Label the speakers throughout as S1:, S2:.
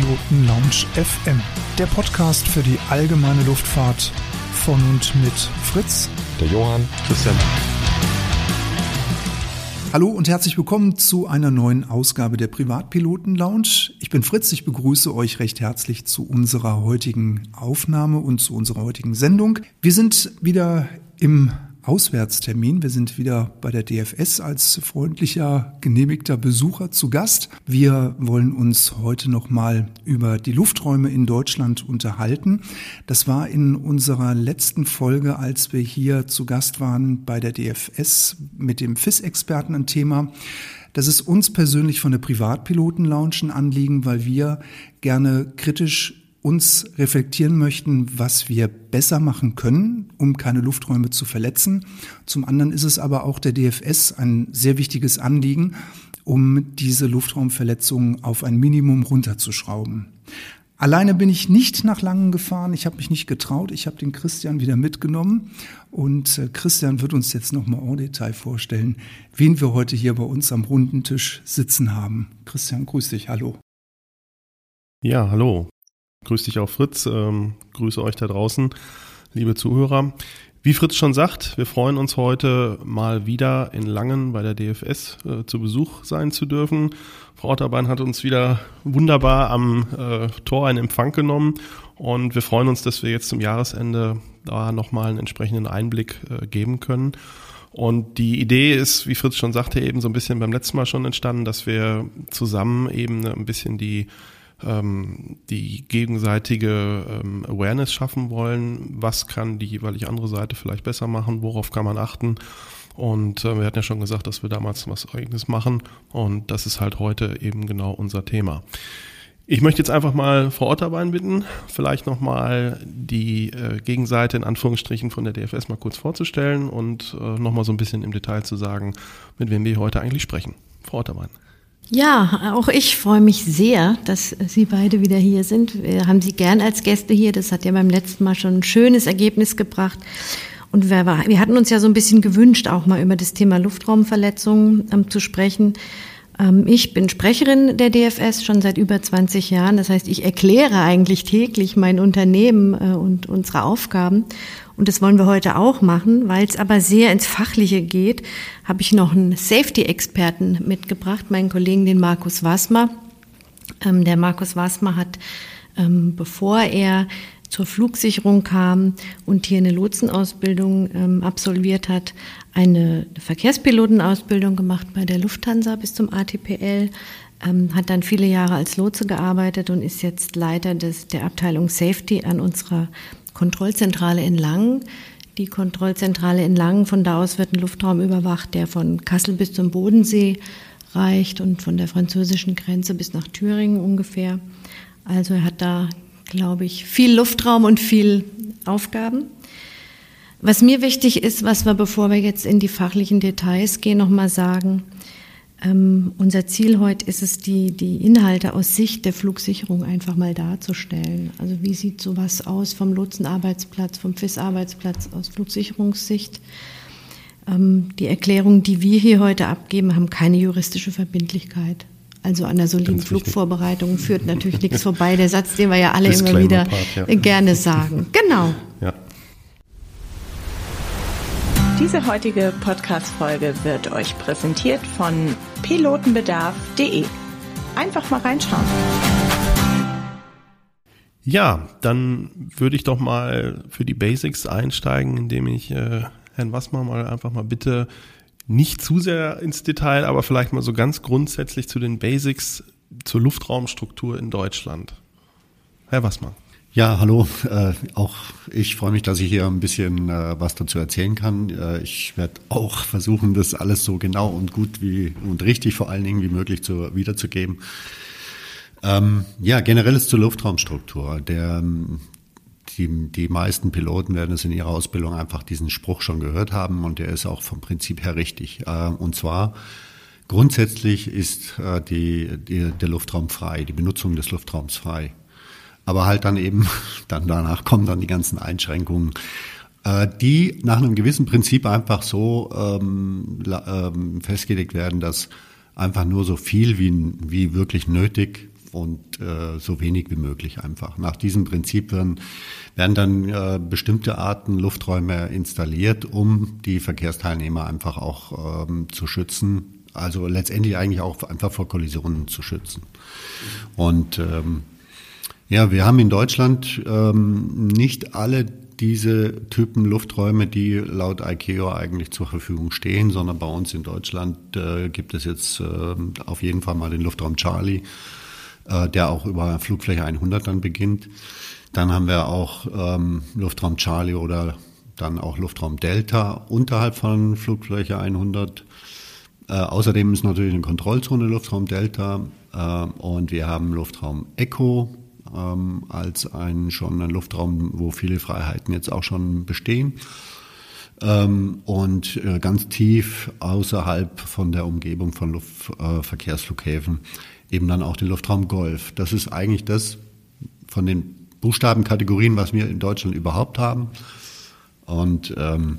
S1: Privatpiloten Lounge FM, der Podcast für die allgemeine Luftfahrt von und mit Fritz,
S2: der Johann, Christian.
S1: Hallo und herzlich willkommen zu einer neuen Ausgabe der Privatpiloten Lounge. Ich bin Fritz, ich begrüße euch recht herzlich zu unserer heutigen Aufnahme und zu unserer heutigen Sendung. Wir sind wieder im Auswärtstermin. Wir sind wieder bei der DFS als freundlicher, genehmigter Besucher zu Gast. Wir wollen uns heute nochmal über die Lufträume in Deutschland unterhalten. Das war in unserer letzten Folge, als wir hier zu Gast waren bei der DFS mit dem FIS-Experten ein Thema. Das ist uns persönlich von der Privatpiloten-Lounge ein Anliegen, weil wir gerne kritisch uns reflektieren möchten, was wir besser machen können, um keine Lufträume zu verletzen. Zum anderen ist es aber auch der DFS ein sehr wichtiges Anliegen, um diese Luftraumverletzungen auf ein Minimum runterzuschrauben. Alleine bin ich nicht nach Langen gefahren. Ich habe mich nicht getraut. Ich habe den Christian wieder mitgenommen. Und äh, Christian wird uns jetzt nochmal en Detail vorstellen, wen wir heute hier bei uns am runden Tisch sitzen haben. Christian, grüß dich. Hallo.
S2: Ja, hallo. Grüß dich auch Fritz, ähm, grüße euch da draußen, liebe Zuhörer. Wie Fritz schon sagt, wir freuen uns heute mal wieder in Langen bei der DFS äh, zu Besuch sein zu dürfen. Frau Otterbein hat uns wieder wunderbar am äh, Tor einen Empfang genommen und wir freuen uns, dass wir jetzt zum Jahresende da nochmal einen entsprechenden Einblick äh, geben können. Und die Idee ist, wie Fritz schon sagte, eben so ein bisschen beim letzten Mal schon entstanden, dass wir zusammen eben ein bisschen die ähm, die gegenseitige ähm, Awareness schaffen wollen. Was kann die jeweilige andere Seite vielleicht besser machen? Worauf kann man achten? Und äh, wir hatten ja schon gesagt, dass wir damals was Eigenes machen. Und das ist halt heute eben genau unser Thema. Ich möchte jetzt einfach mal Frau Otterbein bitten, vielleicht nochmal die äh, Gegenseite in Anführungsstrichen von der DFS mal kurz vorzustellen und äh, nochmal so ein bisschen im Detail zu sagen, mit wem wir heute eigentlich sprechen. Frau Otterbein.
S3: Ja, auch ich freue mich sehr, dass Sie beide wieder hier sind. Wir haben Sie gern als Gäste hier. Das hat ja beim letzten Mal schon ein schönes Ergebnis gebracht. Und wir, wir hatten uns ja so ein bisschen gewünscht, auch mal über das Thema Luftraumverletzungen ähm, zu sprechen. Ähm, ich bin Sprecherin der DFS schon seit über 20 Jahren. Das heißt, ich erkläre eigentlich täglich mein Unternehmen äh, und unsere Aufgaben. Und das wollen wir heute auch machen, weil es aber sehr ins Fachliche geht, habe ich noch einen Safety-Experten mitgebracht, meinen Kollegen, den Markus Wasmer. Ähm, der Markus Wasmer hat, ähm, bevor er zur Flugsicherung kam und hier eine Lotsenausbildung ähm, absolviert hat, eine Verkehrspilotenausbildung gemacht bei der Lufthansa bis zum ATPL, ähm, hat dann viele Jahre als Lotse gearbeitet und ist jetzt Leiter des, der Abteilung Safety an unserer Kontrollzentrale in Langen. Die Kontrollzentrale in Langen, von da aus wird ein Luftraum überwacht, der von Kassel bis zum Bodensee reicht und von der französischen Grenze bis nach Thüringen ungefähr. Also er hat da, glaube ich, viel Luftraum und viel Aufgaben. Was mir wichtig ist, was wir, bevor wir jetzt in die fachlichen Details gehen, nochmal sagen, ähm, unser Ziel heute ist es, die, die Inhalte aus Sicht der Flugsicherung einfach mal darzustellen. Also wie sieht sowas aus vom Lotsenarbeitsplatz, vom FIS-Arbeitsplatz aus Flugsicherungssicht? Ähm, die Erklärungen, die wir hier heute abgeben, haben keine juristische Verbindlichkeit. Also an der soliden Flugvorbereitung führt natürlich nichts vorbei. Der Satz, den wir ja alle immer wieder Part, ja. gerne sagen. Genau. Ja.
S4: Diese heutige Podcast-Folge wird euch präsentiert von pilotenbedarf.de. Einfach mal reinschauen.
S2: Ja, dann würde ich doch mal für die Basics einsteigen, indem ich äh, Herrn Wassmer mal einfach mal bitte nicht zu sehr ins Detail, aber vielleicht mal so ganz grundsätzlich zu den Basics zur Luftraumstruktur in Deutschland. Herr Wassmann.
S5: Ja, hallo. Äh, auch ich freue mich, dass ich hier ein bisschen äh, was dazu erzählen kann. Äh, ich werde auch versuchen, das alles so genau und gut wie und richtig vor allen Dingen wie möglich zu, wiederzugeben. Ähm, ja, generell ist zur Luftraumstruktur. Der, die, die meisten Piloten werden es in ihrer Ausbildung einfach diesen Spruch schon gehört haben und der ist auch vom Prinzip her richtig. Äh, und zwar grundsätzlich ist äh, die, die, der Luftraum frei, die Benutzung des Luftraums frei. Aber halt dann eben, dann danach kommen dann die ganzen Einschränkungen, äh, die nach einem gewissen Prinzip einfach so ähm, ähm, festgelegt werden, dass einfach nur so viel wie, wie wirklich nötig und äh, so wenig wie möglich einfach. Nach diesem Prinzip werden, werden dann äh, bestimmte Arten Lufträume installiert, um die Verkehrsteilnehmer einfach auch ähm, zu schützen. Also letztendlich eigentlich auch einfach vor Kollisionen zu schützen. Und ähm, ja, wir haben in Deutschland ähm, nicht alle diese Typen Lufträume, die laut ICAO eigentlich zur Verfügung stehen, sondern bei uns in Deutschland äh, gibt es jetzt äh, auf jeden Fall mal den Luftraum Charlie, äh, der auch über Flugfläche 100 dann beginnt. Dann haben wir auch ähm, Luftraum Charlie oder dann auch Luftraum Delta unterhalb von Flugfläche 100. Äh, außerdem ist natürlich eine Kontrollzone Luftraum Delta äh, und wir haben Luftraum Echo ähm, als ein schon ein Luftraum, wo viele Freiheiten jetzt auch schon bestehen. Ähm, und äh, ganz tief außerhalb von der Umgebung von Luftverkehrsflughäfen äh, eben dann auch den Luftraum Golf. Das ist eigentlich das von den Buchstabenkategorien, was wir in Deutschland überhaupt haben. Und ähm,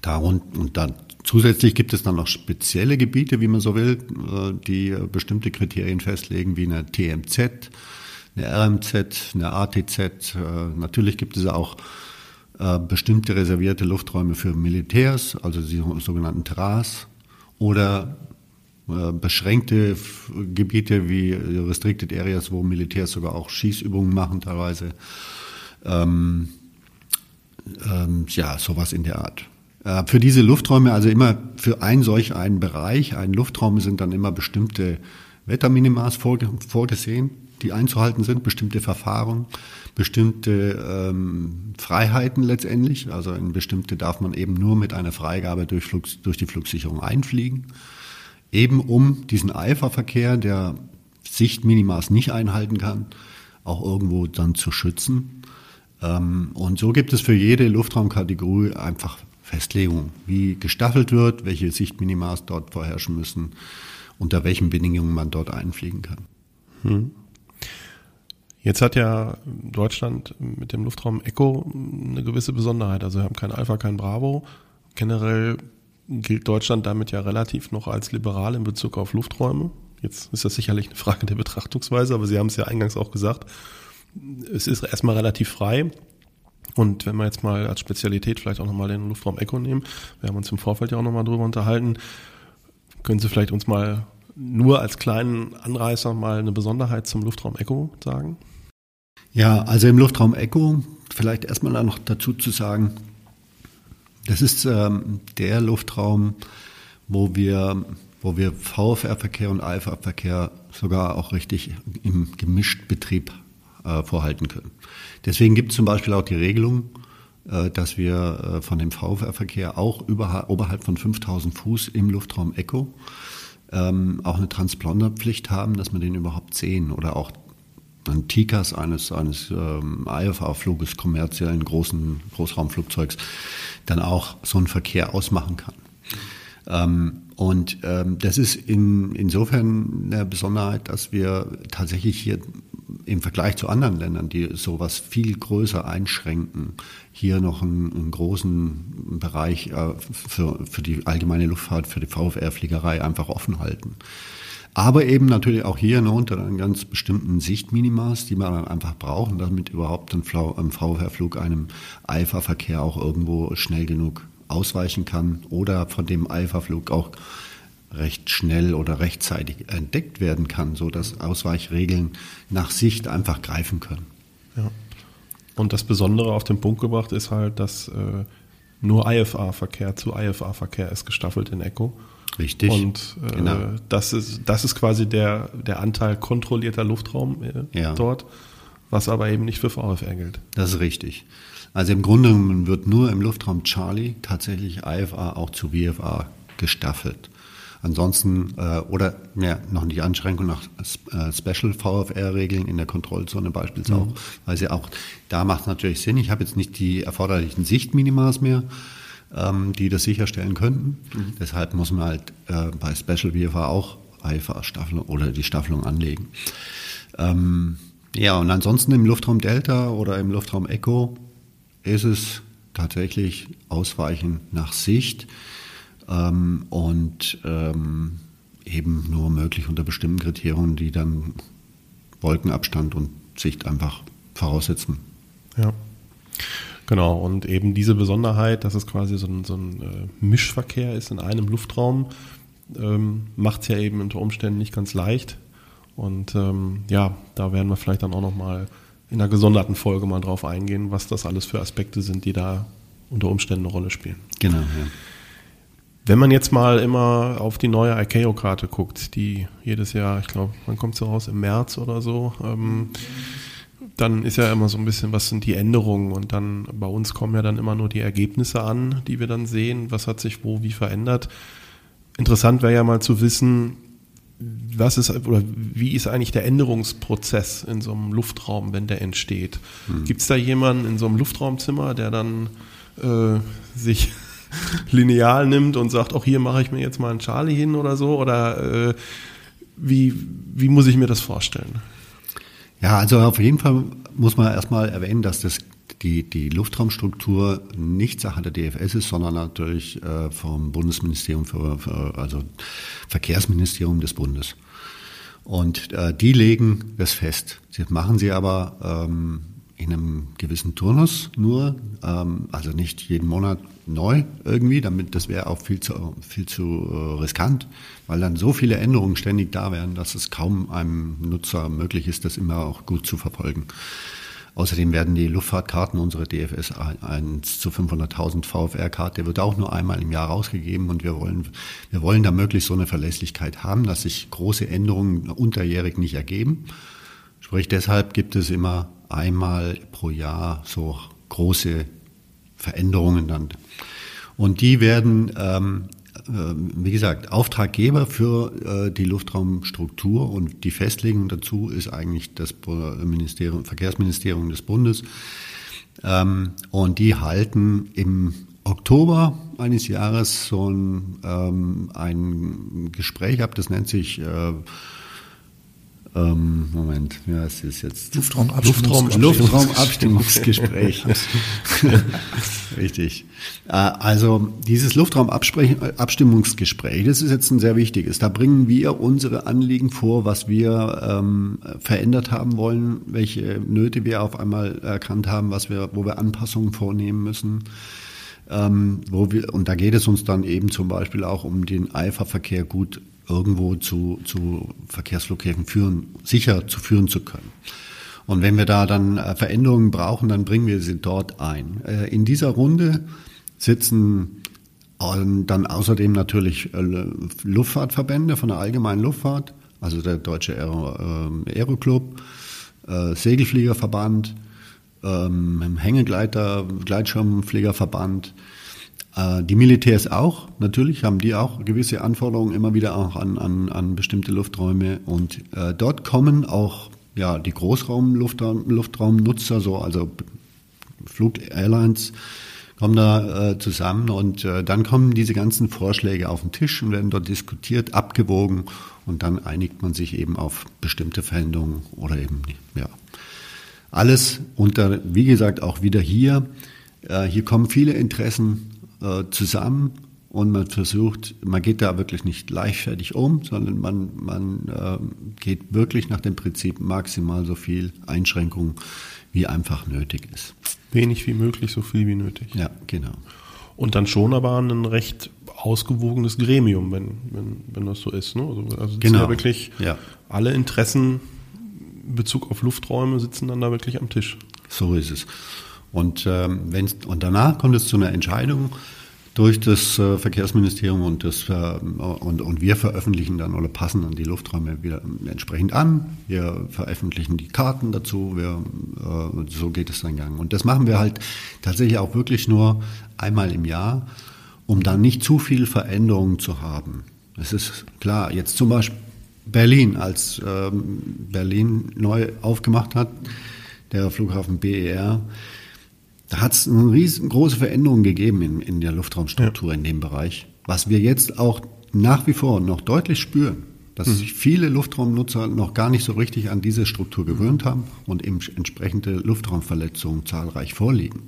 S5: darun, und dann zusätzlich gibt es dann noch spezielle Gebiete, wie man so will, äh, die bestimmte Kriterien festlegen, wie eine TMZ, eine RMZ, eine ATZ. Äh, natürlich gibt es auch äh, bestimmte reservierte Lufträume für Militärs, also die sogenannten TRAS, oder äh, beschränkte Gebiete wie Restricted Areas, wo Militärs sogar auch Schießübungen machen teilweise. Ähm, ähm, ja, sowas in der Art. Äh, für diese Lufträume, also immer für ein solch einen Bereich, einen Luftraum sind dann immer bestimmte Wetterminimas vorgesehen die einzuhalten sind, bestimmte Verfahren, bestimmte ähm, Freiheiten letztendlich. Also in bestimmte darf man eben nur mit einer Freigabe durch, Flug, durch die Flugsicherung einfliegen. Eben um diesen Eiferverkehr, der Sichtminimas nicht einhalten kann, auch irgendwo dann zu schützen. Ähm, und so gibt es für jede Luftraumkategorie einfach Festlegungen, wie gestaffelt wird, welche Sichtminimas dort vorherrschen müssen, unter welchen Bedingungen man dort einfliegen kann. Hm.
S2: Jetzt hat ja Deutschland mit dem Luftraum Echo eine gewisse Besonderheit. Also wir haben kein Alpha, kein Bravo. Generell gilt Deutschland damit ja relativ noch als liberal in Bezug auf Lufträume. Jetzt ist das sicherlich eine Frage der Betrachtungsweise, aber Sie haben es ja eingangs auch gesagt. Es ist erstmal relativ frei. Und wenn wir jetzt mal als Spezialität vielleicht auch nochmal den Luftraum Echo nehmen, wir haben uns im Vorfeld ja auch nochmal drüber unterhalten, können Sie vielleicht uns mal nur als kleinen Anreißer mal eine Besonderheit zum Luftraum Echo sagen?
S5: Ja, also im Luftraum Echo, vielleicht erstmal noch dazu zu sagen, das ist ähm, der Luftraum, wo wir, wo wir VFR-Verkehr und AFR-Verkehr sogar auch richtig im Gemischtbetrieb äh, vorhalten können. Deswegen gibt es zum Beispiel auch die Regelung, äh, dass wir äh, von dem VFR-Verkehr auch oberhalb von 5000 Fuß im Luftraum Echo ähm, auch eine Transponderpflicht haben, dass wir den überhaupt sehen oder auch ein TICAS eines, eines ähm, IFA-Fluges, kommerziellen großen Großraumflugzeugs, dann auch so einen Verkehr ausmachen kann. Ähm, und ähm, das ist in, insofern eine Besonderheit, dass wir tatsächlich hier im Vergleich zu anderen Ländern, die sowas viel größer einschränken, hier noch einen, einen großen Bereich äh, für, für die allgemeine Luftfahrt, für die VFR-Fliegerei einfach offen halten. Aber eben natürlich auch hier nur unter einem ganz bestimmten Sichtminimas, die man dann einfach braucht, damit überhaupt ein VFR-Flug einem Alpha-Verkehr auch irgendwo schnell genug ausweichen kann oder von dem Alpha-Flug auch recht schnell oder rechtzeitig entdeckt werden kann, so dass Ausweichregeln nach Sicht einfach greifen können.
S2: Ja. Und das Besondere auf den Punkt gebracht ist halt, dass äh, nur IFA-Verkehr zu IFA-Verkehr ist gestaffelt in Echo.
S5: Richtig.
S2: Und äh, genau. das, ist, das ist quasi der, der Anteil kontrollierter Luftraum äh, ja. dort, was aber eben nicht für VFR gilt.
S5: Das ist richtig. Also im Grunde wird nur im Luftraum Charlie tatsächlich IFA auch zu VFA gestaffelt. Ansonsten, äh, oder ja, noch nicht Anschränkung nach äh, Special VFR-Regeln in der Kontrollzone beispielsweise mhm. auch, weil sie auch, da macht es natürlich Sinn. Ich habe jetzt nicht die erforderlichen Sichtminimas mehr, ähm, die das sicherstellen könnten. Mhm. Deshalb muss man halt äh, bei Special VFA auch IFA-Staffelung oder die Staffelung anlegen. Ähm, ja, und ansonsten im Luftraum Delta oder im Luftraum Echo ist es tatsächlich Ausweichen nach Sicht ähm, und ähm, eben nur möglich unter bestimmten Kriterien, die dann Wolkenabstand und Sicht einfach voraussetzen.
S2: Ja. Genau, und eben diese Besonderheit, dass es quasi so ein, so ein äh, Mischverkehr ist in einem Luftraum, ähm, macht es ja eben unter Umständen nicht ganz leicht. Und ähm, ja, da werden wir vielleicht dann auch nochmal in einer gesonderten Folge mal drauf eingehen, was das alles für Aspekte sind, die da unter Umständen eine Rolle spielen.
S5: Genau, ja.
S2: Wenn man jetzt mal immer auf die neue ICAO-Karte guckt, die jedes Jahr, ich glaube, wann kommt sie raus? Im März oder so, ähm, dann ist ja immer so ein bisschen, was sind die Änderungen und dann bei uns kommen ja dann immer nur die Ergebnisse an, die wir dann sehen, was hat sich wo wie verändert. Interessant wäre ja mal zu wissen, was ist oder wie ist eigentlich der Änderungsprozess in so einem Luftraum, wenn der entsteht? Hm. Gibt es da jemanden in so einem Luftraumzimmer, der dann äh, sich lineal nimmt und sagt, auch hier mache ich mir jetzt mal einen Charlie hin oder so? Oder äh, wie, wie muss ich mir das vorstellen?
S5: Ja, also auf jeden Fall muss man erstmal erwähnen, dass das die, die Luftraumstruktur nicht Sache der DFS ist, sondern natürlich äh, vom Bundesministerium für, für, also Verkehrsministerium des Bundes. Und äh, die legen das fest. Das machen sie aber ähm, in einem gewissen Turnus nur, ähm, also nicht jeden Monat neu irgendwie, damit das wäre auch viel zu, viel zu äh, riskant, weil dann so viele Änderungen ständig da wären, dass es kaum einem Nutzer möglich ist, das immer auch gut zu verfolgen. Außerdem werden die Luftfahrtkarten, unsere DFS 1 zu 500.000 VFR-Karte, wird auch nur einmal im Jahr rausgegeben und wir wollen, wir wollen da möglichst so eine Verlässlichkeit haben, dass sich große Änderungen unterjährig nicht ergeben. Sprich, deshalb gibt es immer einmal pro Jahr so große Veränderungen dann. Und die werden ähm, äh, wie gesagt, Auftraggeber für äh, die Luftraumstruktur und die Festlegung dazu ist eigentlich das Ministerium, Verkehrsministerium des Bundes. Ähm, und die halten im Oktober eines Jahres so ein, ähm, ein Gespräch ab, das nennt sich äh, ähm, Moment, ja, es ist jetzt
S1: Luftraumabstimmungsgespräch.
S5: Luftraumabstimmungsgespräch. Richtig. Äh, also dieses Luftraumabstimmungsgespräch, das ist jetzt ein sehr wichtiges. Da bringen wir unsere Anliegen vor, was wir ähm, verändert haben wollen, welche Nöte wir auf einmal erkannt haben, was wir, wo wir Anpassungen vornehmen müssen. Ähm, wo wir, und da geht es uns dann eben zum Beispiel auch um den Eiferverkehr gut irgendwo zu, zu Verkehrsflughäfen führen, sicher zu führen zu können. Und wenn wir da dann äh, Veränderungen brauchen, dann bringen wir sie dort ein. Äh, in dieser Runde sitzen ähm, dann außerdem natürlich äh, Luftfahrtverbände von der allgemeinen Luftfahrt, also der Deutsche Aero, Aero Club, Segelfliegerverband, ähm, Hängegleiter, Gleitschirmfliegerverband, die Militärs auch, natürlich haben die auch gewisse Anforderungen immer wieder auch an, an, an bestimmte Lufträume und äh, dort kommen auch ja, die Großraumluftraumnutzer, so also Flug-Airlines, kommen da äh, zusammen und äh, dann kommen diese ganzen Vorschläge auf den Tisch und werden dort diskutiert, abgewogen und dann einigt man sich eben auf bestimmte Veränderungen oder eben. Ja. Alles unter, wie gesagt, auch wieder hier. Äh, hier kommen viele Interessen äh, zusammen und man versucht, man geht da wirklich nicht leichtfertig um, sondern man, man äh, geht wirklich nach dem Prinzip maximal so viel Einschränkung, wie einfach nötig ist.
S2: Wenig wie möglich, so viel wie nötig.
S5: Ja, genau.
S2: Und dann schon aber ein recht ausgewogenes Gremium, wenn, wenn, wenn das so ist. Ne? Also, also
S5: genau.
S2: ja wirklich ja. alle Interessen in Bezug auf Lufträume sitzen dann da wirklich am Tisch.
S5: So ist es. Und, ähm, und danach kommt es zu einer Entscheidung durch das äh, Verkehrsministerium und, das, äh, und, und wir veröffentlichen dann oder passen dann die Lufträume wieder entsprechend an. Wir veröffentlichen die Karten dazu. Wir, äh, so geht es dann gang. Und das machen wir halt tatsächlich auch wirklich nur einmal im Jahr, um dann nicht zu viel Veränderungen zu haben. Es ist klar, jetzt zum Beispiel Berlin, als ähm, Berlin neu aufgemacht hat, der Flughafen BER, da hat es eine riesengroße Veränderung gegeben in, in der Luftraumstruktur ja. in dem Bereich, was wir jetzt auch nach wie vor noch deutlich spüren, dass mhm. sich viele Luftraumnutzer noch gar nicht so richtig an diese Struktur gewöhnt haben und eben entsprechende Luftraumverletzungen zahlreich vorliegen.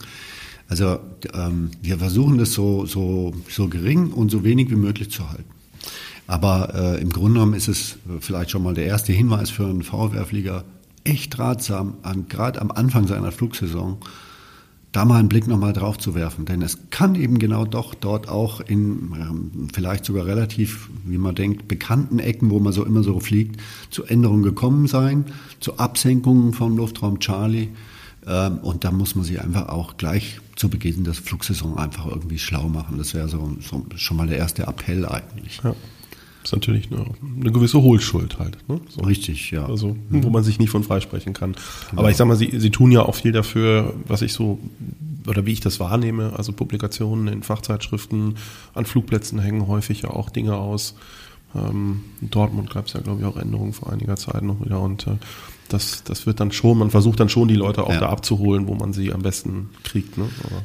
S5: Also ähm, wir versuchen das so, so, so gering und so wenig wie möglich zu halten. Aber äh, im Grunde genommen ist es vielleicht schon mal der erste Hinweis für einen VfR-Flieger, echt ratsam, gerade am Anfang seiner Flugsaison, da mal einen Blick nochmal drauf zu werfen. Denn es kann eben genau doch dort auch in ähm, vielleicht sogar relativ, wie man denkt, bekannten Ecken, wo man so immer so fliegt, zu Änderungen gekommen sein, zu Absenkungen vom Luftraum Charlie. Ähm, und da muss man sich einfach auch gleich zu Beginn der Flugsaison einfach irgendwie schlau machen. Das wäre so, so schon mal der erste Appell eigentlich.
S2: Ja ist natürlich eine, eine gewisse Hohlschuld halt. Ne?
S5: So. Richtig, ja.
S2: Also, wo man sich nicht von freisprechen kann. Genau. Aber ich sag mal, sie, sie tun ja auch viel dafür, was ich so, oder wie ich das wahrnehme, also Publikationen in Fachzeitschriften, an Flugplätzen hängen häufig ja auch Dinge aus. Ähm, in Dortmund gab es ja, glaube ich, auch Änderungen vor einiger Zeit noch wieder und äh, das, das wird dann schon, man versucht dann schon die Leute auch ja. da abzuholen, wo man sie am besten kriegt. Ne? Aber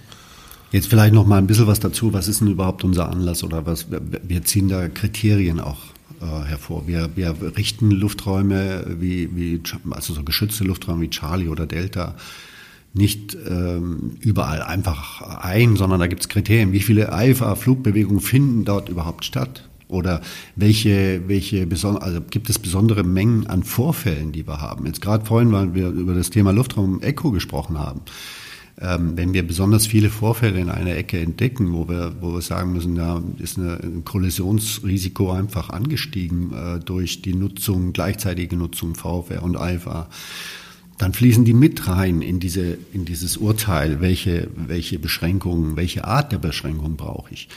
S5: Jetzt vielleicht noch mal ein bisschen was dazu. Was ist denn überhaupt unser Anlass oder was? Wir ziehen da Kriterien auch äh, hervor. Wir, wir richten Lufträume wie, wie, also so geschützte Lufträume wie Charlie oder Delta nicht ähm, überall einfach ein, sondern da gibt es Kriterien. Wie viele IFA-Flugbewegungen finden dort überhaupt statt? Oder welche, welche also gibt es besondere Mengen an Vorfällen, die wir haben? Jetzt gerade vorhin, weil wir über das Thema Luftraum Echo gesprochen haben ähm, wenn wir besonders viele Vorfälle in einer Ecke entdecken, wo wir, wo wir sagen müssen, da ist eine, ein Kollisionsrisiko einfach angestiegen äh, durch die Nutzung, gleichzeitige Nutzung VFR und IFA, dann fließen die mit rein in, diese, in dieses Urteil, welche, welche Beschränkungen, welche Art der Beschränkung brauche ich.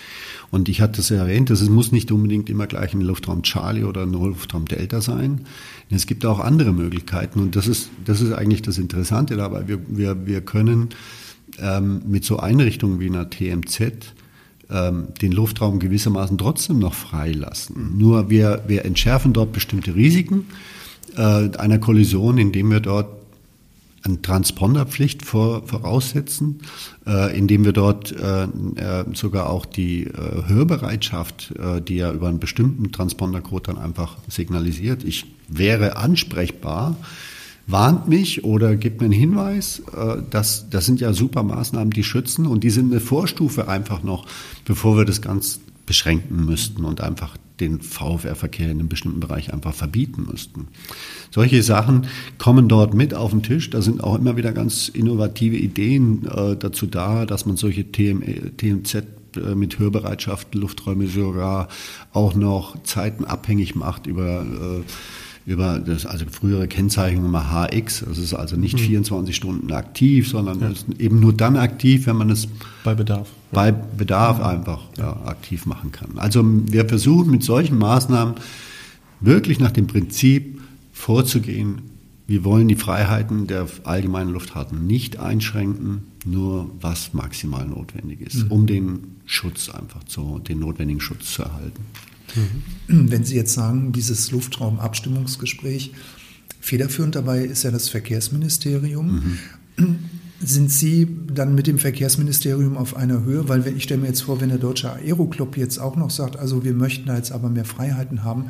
S5: Und ich hatte es ja erwähnt, es muss nicht unbedingt immer gleich ein Luftraum Charlie oder ein Luftraum Delta sein. Es gibt auch andere Möglichkeiten und das ist, das ist eigentlich das Interessante dabei. Wir, wir, wir können ähm, mit so Einrichtungen wie einer TMZ ähm, den Luftraum gewissermaßen trotzdem noch freilassen. Nur wir, wir entschärfen dort bestimmte Risiken äh, einer Kollision, indem wir dort eine Transponderpflicht vor, voraussetzen, äh, indem wir dort äh, äh, sogar auch die Hörbereitschaft, die ja über einen bestimmten Transpondercode dann einfach signalisiert, ich wäre ansprechbar, warnt mich oder gibt mir einen Hinweis. Äh, das, das sind ja super Maßnahmen, die schützen und die sind eine Vorstufe einfach noch, bevor wir das ganz beschränken müssten und einfach den VfR-Verkehr in einem bestimmten Bereich einfach verbieten müssten. Solche Sachen kommen dort mit auf den Tisch. Da sind auch immer wieder ganz innovative Ideen äh, dazu da, dass man solche TM, TMZ äh, mit Hörbereitschaft, Lufträume sogar auch noch zeitenabhängig macht über äh, über das, also frühere Kennzeichnung immer HX. Das ist also nicht mhm. 24 Stunden aktiv, sondern ja. eben nur dann aktiv, wenn man es
S2: bei Bedarf.
S5: Bei Bedarf ja. einfach ja, aktiv machen kann. Also wir versuchen mit solchen Maßnahmen wirklich nach dem Prinzip vorzugehen, wir wollen die Freiheiten der allgemeinen Luftfahrt nicht einschränken, nur was maximal notwendig ist, mhm. um den Schutz einfach zu, den notwendigen Schutz zu erhalten.
S1: Mhm. Wenn Sie jetzt sagen, dieses Luftraumabstimmungsgespräch, federführend dabei ist ja das Verkehrsministerium. Mhm. Sind Sie dann mit dem Verkehrsministerium auf einer Höhe? Weil wenn, ich stelle mir jetzt vor, wenn der Deutsche Aeroclub jetzt auch noch sagt, also wir möchten da jetzt aber mehr Freiheiten haben,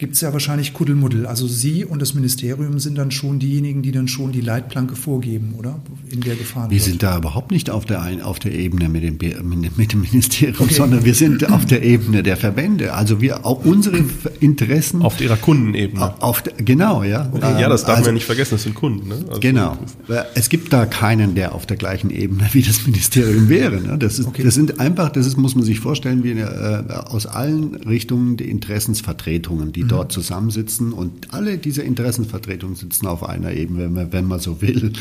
S1: gibt es ja wahrscheinlich Kuddelmuddel. Also Sie und das Ministerium sind dann schon diejenigen, die dann schon die Leitplanke vorgeben, oder?
S5: In der gefahren Wir wird. sind da überhaupt nicht auf der, auf der Ebene mit dem, mit dem Ministerium, okay. sondern wir sind auf der Ebene der Verbände. Also wir auch unsere Interessen.
S2: Auf ihrer Kundenebene.
S5: Auf, genau, ja.
S2: Okay. Ja, das darf also, man ja nicht vergessen, das sind Kunden. Ne?
S5: Also genau. Es gibt da keinen, der auf der gleichen Ebene wie das Ministerium wäre. Ne? Das, ist, okay. das sind einfach, das ist, muss man sich vorstellen, wie eine, äh, aus allen Richtungen die Interessensvertretungen, die dort zusammensitzen und alle diese Interessenvertretungen sitzen auf einer Ebene, wenn man, wenn man so will.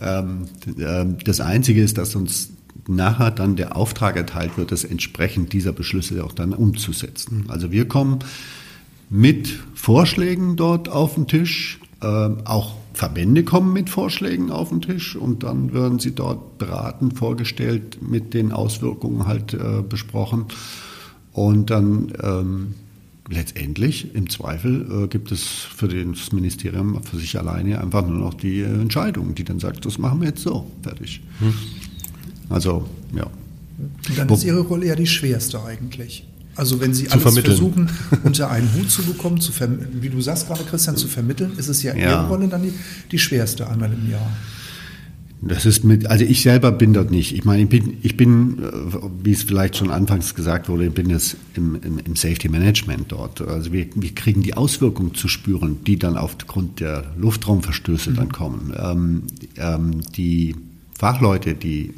S5: Ähm, ähm, das Einzige ist, dass uns nachher dann der Auftrag erteilt wird, das entsprechend dieser Beschlüsse auch dann umzusetzen. Also wir kommen mit Vorschlägen dort auf den Tisch, ähm, auch Verbände kommen mit Vorschlägen auf den Tisch und dann werden sie dort beraten, vorgestellt, mit den Auswirkungen halt äh, besprochen. Und dann ähm, letztendlich im Zweifel äh, gibt es für das Ministerium für sich alleine einfach nur noch die äh, Entscheidung, die dann sagt, das machen wir jetzt so, fertig. Hm. Also, ja.
S1: Und dann ist Ihre Rolle ja die schwerste eigentlich. Also wenn Sie alles vermitteln. versuchen, unter einen Hut zu bekommen, zu wie du sagst gerade, Christian, zu vermitteln, ist es ja, ja. Ihre Rolle dann die, die schwerste einmal im Jahr.
S5: Das ist mit, also ich selber bin dort nicht. Ich meine, ich bin, ich bin, äh, wie es vielleicht schon anfangs gesagt wurde, ich bin jetzt im, im, im Safety Management dort. Also wir, wir kriegen die Auswirkungen zu spüren, die dann aufgrund der Luftraumverstöße mhm. dann kommen. Ähm, ähm, die Fachleute, die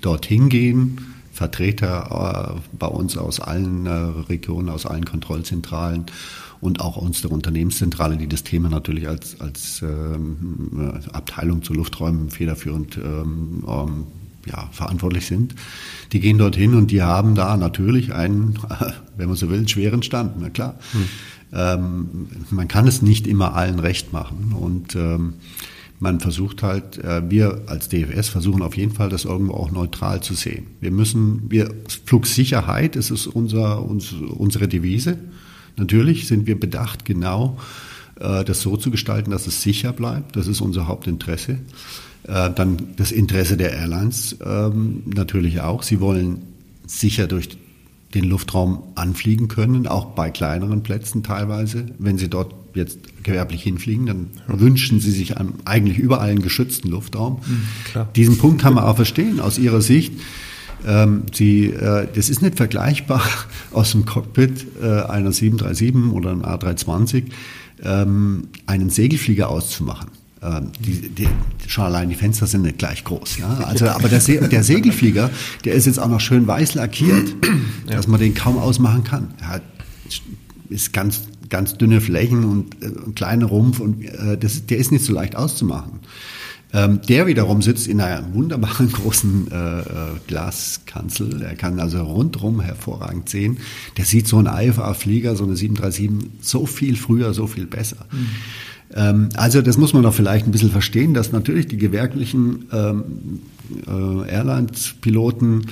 S5: dorthin gehen, Vertreter äh, bei uns aus allen äh, Regionen, aus allen Kontrollzentralen und auch aus der Unternehmenszentrale, die das Thema natürlich als, als ähm, Abteilung zu Lufträumen federführend ähm, ähm, ja, verantwortlich sind. Die gehen dorthin und die haben da natürlich einen, wenn man so will, einen schweren Stand, na klar. Hm. Ähm, man kann es nicht immer allen recht machen und man versucht halt, äh, wir als DFS versuchen auf jeden Fall, das irgendwo auch neutral zu sehen. Wir müssen, wir, Flugsicherheit, ist unser, uns, unsere Devise. Natürlich sind wir bedacht, genau äh, das so zu gestalten, dass es sicher bleibt. Das ist unser Hauptinteresse. Äh, dann das Interesse der Airlines ähm, natürlich auch. Sie wollen sicher durch den Luftraum anfliegen können, auch bei kleineren Plätzen teilweise. Wenn Sie dort jetzt gewerblich hinfliegen, dann ja. wünschen Sie sich eigentlich überall einen geschützten Luftraum. Mhm, Diesen Punkt kann man auch verstehen aus Ihrer Sicht. Ähm, sie, äh, das ist nicht vergleichbar aus dem Cockpit äh, einer 737 oder einer A320 ähm, einen Segelflieger auszumachen. Ähm, die, die, schon allein die Fenster sind nicht gleich groß. Ja? Also, aber der, Se der Segelflieger, der ist jetzt auch noch schön weiß lackiert, ja. dass man den kaum ausmachen kann. Er hat, ist ganz, ganz dünne Flächen und äh, ein kleiner Rumpf und äh, das, der ist nicht so leicht auszumachen. Ähm, der wiederum sitzt in einer wunderbaren großen äh, äh, Glaskanzel. Er kann also rundherum hervorragend sehen. Der sieht so einen IFA-Flieger, so eine 737, so viel früher, so viel besser. Mhm. Ähm, also das muss man doch vielleicht ein bisschen verstehen, dass natürlich die gewerblichen ähm, äh, Airlines-Piloten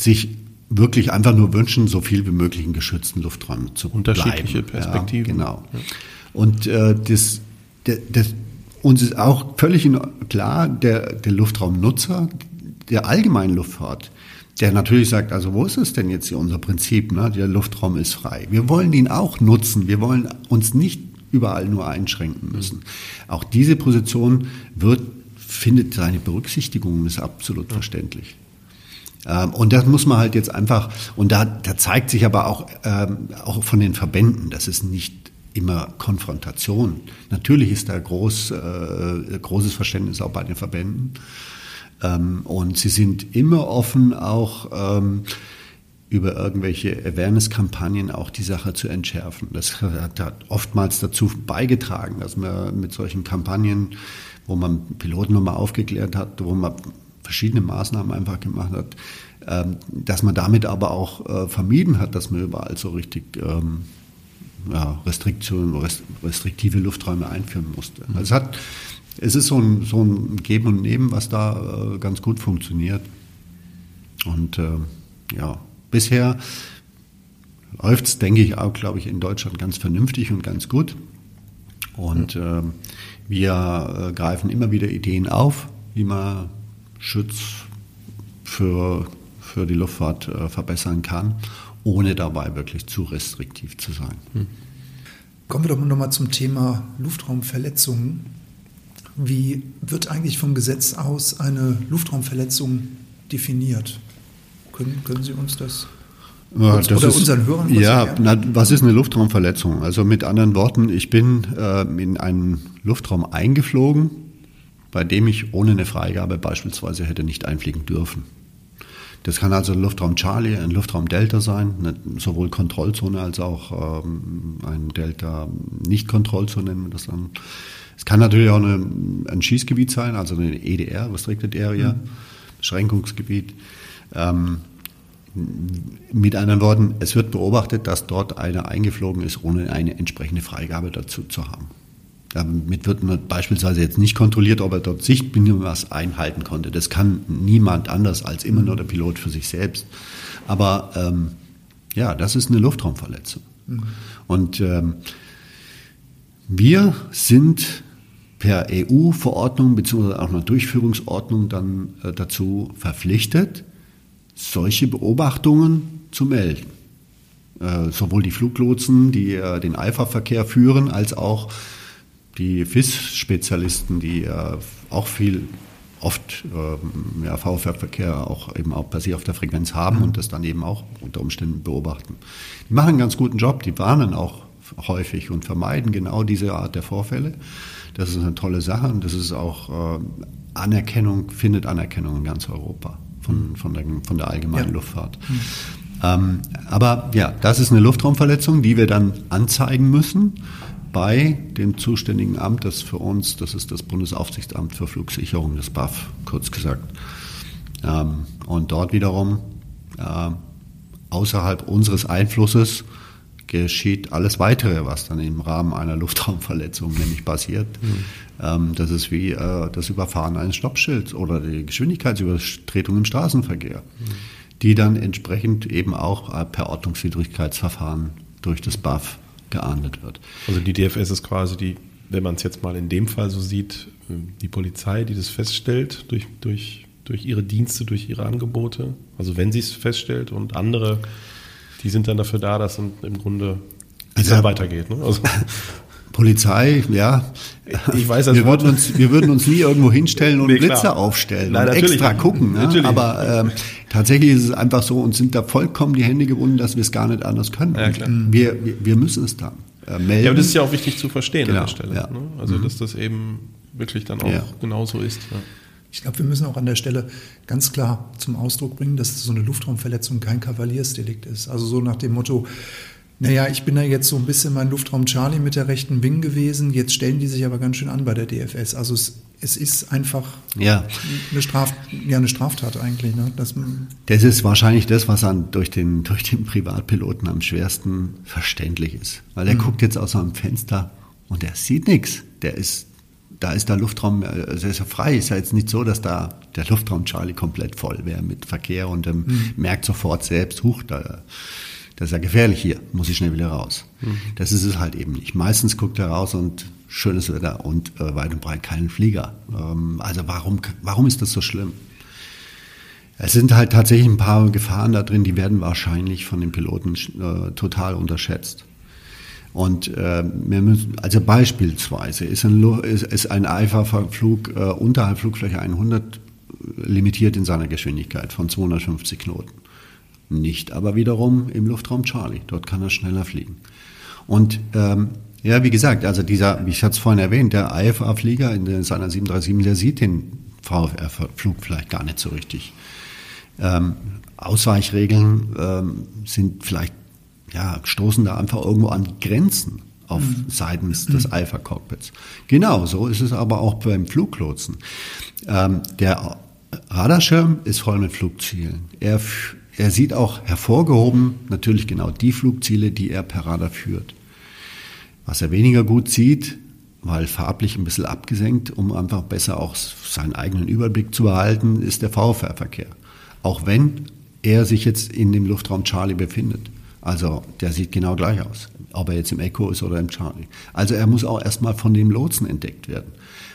S5: sich wirklich einfach nur wünschen, so viel wie möglich in geschützten Lufträumen zu
S2: Unterschiedliche bleiben. Unterschiedliche Perspektiven.
S5: Ja, genau. Und äh, das, das, uns ist auch völlig klar, der, der Luftraumnutzer der allgemeinen Luftfahrt, der natürlich sagt, also wo ist es denn jetzt hier unser Prinzip? Ne? Der Luftraum ist frei. Wir wollen ihn auch nutzen. Wir wollen uns nicht überall nur einschränken müssen. Auch diese Position wird, findet seine Berücksichtigung, ist absolut verständlich. Ähm, und das muss man halt jetzt einfach, und da, da zeigt sich aber auch, ähm, auch von den Verbänden, dass es nicht immer Konfrontation. Natürlich ist da groß, äh, großes Verständnis auch bei den Verbänden. Ähm, und sie sind immer offen, auch ähm, über irgendwelche Awareness-Kampagnen auch die Sache zu entschärfen. Das hat, hat oftmals dazu beigetragen, dass man mit solchen Kampagnen, wo man Piloten nochmal aufgeklärt hat, wo man verschiedene Maßnahmen einfach gemacht hat, ähm, dass man damit aber auch äh, vermieden hat, dass man überall so richtig ähm, ja, Restriktionen, restriktive Lufträume einführen musste. Also es, hat, es ist so ein, so ein Geben und Nehmen, was da äh, ganz gut funktioniert. Und äh, ja, bisher läuft es, denke ich, auch, glaube ich, in Deutschland ganz vernünftig und ganz gut. Und äh, wir äh, greifen immer wieder Ideen auf, wie man Schutz für, für die Luftfahrt äh, verbessern kann ohne dabei wirklich zu restriktiv zu sein. Hm.
S1: Kommen wir doch nochmal zum Thema Luftraumverletzungen. Wie wird eigentlich vom Gesetz aus eine Luftraumverletzung definiert? Können, können Sie uns das
S5: ja, das oder ist, unseren Hörern Ja, na, was ist eine Luftraumverletzung? Also mit anderen Worten, ich bin äh, in einen Luftraum eingeflogen, bei dem ich ohne eine Freigabe beispielsweise hätte nicht einfliegen dürfen. Das kann also ein Luftraum Charlie, ein Luftraum Delta sein, sowohl Kontrollzone als auch ähm, ein Delta Nicht-Kontrollzone nennen wir das dann. Es kann natürlich auch eine, ein Schießgebiet sein, also eine EDR, Restricted Area, mhm. Beschränkungsgebiet. Ähm, mit anderen Worten, es wird beobachtet, dass dort einer eingeflogen ist, ohne eine entsprechende Freigabe dazu zu haben. Damit wird man beispielsweise jetzt nicht kontrolliert, ob er dort Sichtbindung was einhalten konnte. Das kann niemand anders als immer nur der Pilot für sich selbst. Aber ähm, ja, das ist eine Luftraumverletzung. Mhm. Und ähm, wir sind per EU-Verordnung bzw. auch einer Durchführungsordnung dann äh, dazu verpflichtet, solche Beobachtungen zu melden. Äh, sowohl die Fluglotsen, die äh, den Alpha-Verkehr führen, als auch die FIS-Spezialisten, die äh, auch viel oft ähm, ja, VfR-Verkehr auch eben auch bei sich auf der Frequenz haben und das dann eben auch unter Umständen beobachten. Die machen einen ganz guten Job, die warnen auch häufig und vermeiden genau diese Art der Vorfälle. Das ist eine tolle Sache und das ist auch äh, Anerkennung, findet Anerkennung in ganz Europa von, von, der, von der allgemeinen ja. Luftfahrt. Mhm. Ähm, aber ja, das ist eine Luftraumverletzung, die wir dann anzeigen müssen bei dem zuständigen Amt, das für uns, das ist das Bundesaufsichtsamt für Flugsicherung, das BAF, kurz gesagt. Ähm, und dort wiederum äh, außerhalb unseres Einflusses geschieht alles weitere, was dann im Rahmen einer Luftraumverletzung nämlich passiert. Mhm. Ähm, das ist wie äh, das Überfahren eines Stoppschilds oder die Geschwindigkeitsübertretung im Straßenverkehr, mhm. die dann entsprechend eben auch äh, per Ordnungswidrigkeitsverfahren durch das BAF geahndet wird.
S2: Also die DFS ist quasi die, wenn man es jetzt mal in dem Fall so sieht, die Polizei, die das feststellt durch, durch, durch ihre Dienste, durch ihre Angebote. Also wenn sie es feststellt und andere die sind dann dafür da, dass im Grunde es also, weitergeht. Ne? Also,
S5: Polizei, ja. Ich weiß, wir, würden uns, wir würden uns nie irgendwo hinstellen und nee, Blitze aufstellen Nein, und extra gucken. Ne? Aber ähm, tatsächlich ist es einfach so, uns sind da vollkommen die Hände gebunden, dass wir es gar nicht anders können. Ja, wir, wir, wir, müssen es dann
S2: äh, melden. Ja, aber das ist ja auch wichtig zu verstehen genau, an der Stelle. Ja. Ne? Also, mhm. dass das eben wirklich dann auch ja. genauso ist. Ja.
S1: Ich glaube, wir müssen auch an der Stelle ganz klar zum Ausdruck bringen, dass so eine Luftraumverletzung kein Kavaliersdelikt ist. Also so nach dem Motto, naja, ich bin da jetzt so ein bisschen mein Luftraum Charlie mit der rechten Wing gewesen, jetzt stellen die sich aber ganz schön an bei der DFS. Also es, es ist einfach ja. eine, Straf, ja, eine Straftat eigentlich. Ne?
S5: Das, das ist wahrscheinlich das, was an, durch, den, durch den Privatpiloten am schwersten verständlich ist. Weil er mhm. guckt jetzt aus seinem Fenster und er sieht nichts. Der ist da ist der Luftraum äh, sehr, sehr frei. Ist ja jetzt nicht so, dass da der Luftraum Charlie komplett voll wäre mit Verkehr und ähm, mhm. merkt sofort selbst, huch, da, das ist ja gefährlich hier, muss ich schnell wieder raus. Mhm. Das ist es halt eben nicht. Meistens guckt er raus und schönes Wetter und äh, weit und breit keinen Flieger. Ähm, also warum, warum ist das so schlimm? Es sind halt tatsächlich ein paar Gefahren da drin, die werden wahrscheinlich von den Piloten äh, total unterschätzt. Und äh, wir müssen, also beispielsweise ist ein, ist, ist ein Eiferflug äh, unterhalb Flugfläche 100 limitiert in seiner Geschwindigkeit von 250 Knoten. Nicht aber wiederum im Luftraum Charlie. Dort kann er schneller fliegen. Und ähm, ja, wie gesagt, also dieser, wie ich hatte es vorhin erwähnt, der IFA-Flieger in seiner 737, der sieht den VFR-Flug vielleicht gar nicht so richtig. Ähm, Ausweichregeln ähm, sind vielleicht ja, stoßen da einfach irgendwo an die Grenzen auf mhm. seitens des mhm. Alpha-Cockpits. Genau, so ist es aber auch beim Fluglotsen. Ähm, der Radarschirm ist voll mit Flugzielen. Er, er sieht auch hervorgehoben natürlich genau die Flugziele, die er per Radar führt. Was er weniger gut sieht, weil farblich ein bisschen abgesenkt, um einfach besser auch seinen eigenen Überblick zu behalten, ist der VFR-Verkehr. Auch wenn er sich jetzt in dem Luftraum Charlie befindet. Also der sieht genau gleich aus, ob er jetzt im Echo ist oder im Charlie. Also er muss auch erstmal von dem Lotsen entdeckt werden.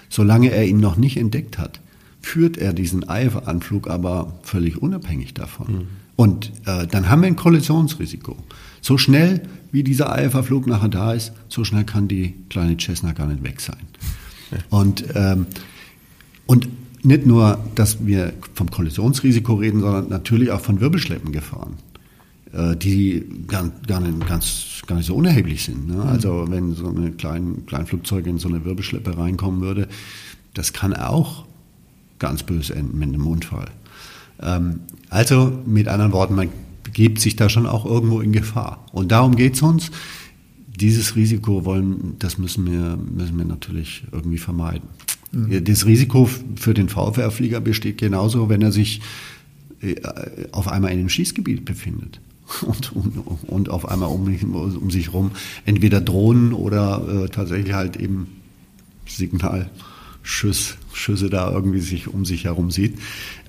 S5: Solange er ihn noch nicht entdeckt hat, führt er diesen Eiferanflug aber völlig unabhängig davon. Mhm. Und äh, dann haben wir ein Kollisionsrisiko. So schnell wie dieser Eiferflug nachher da ist, so schnell kann die kleine Cessna gar nicht weg sein. Ja. Und, ähm, und nicht nur, dass wir vom Kollisionsrisiko reden, sondern natürlich auch von Wirbelschleppengefahren. Äh, die gar, gar, nicht, ganz, gar nicht so unerheblich sind. Ne? Also wenn so ein klein, Kleinflugzeug in so eine Wirbelschleppe reinkommen würde, das kann auch ganz böse enden mit einem Unfall. Ähm, also mit anderen Worten, man begibt sich da schon auch irgendwo in Gefahr. Und darum geht es uns. Dieses Risiko wollen, das müssen wir, müssen wir natürlich irgendwie vermeiden. Mhm. Das Risiko für den VfR-Flieger besteht genauso, wenn er sich äh, auf einmal in einem Schießgebiet befindet und, und, und auf einmal um, um sich herum entweder Drohnen oder äh, tatsächlich halt eben Signalschüsse Schüsse da irgendwie sich um sich herum sieht.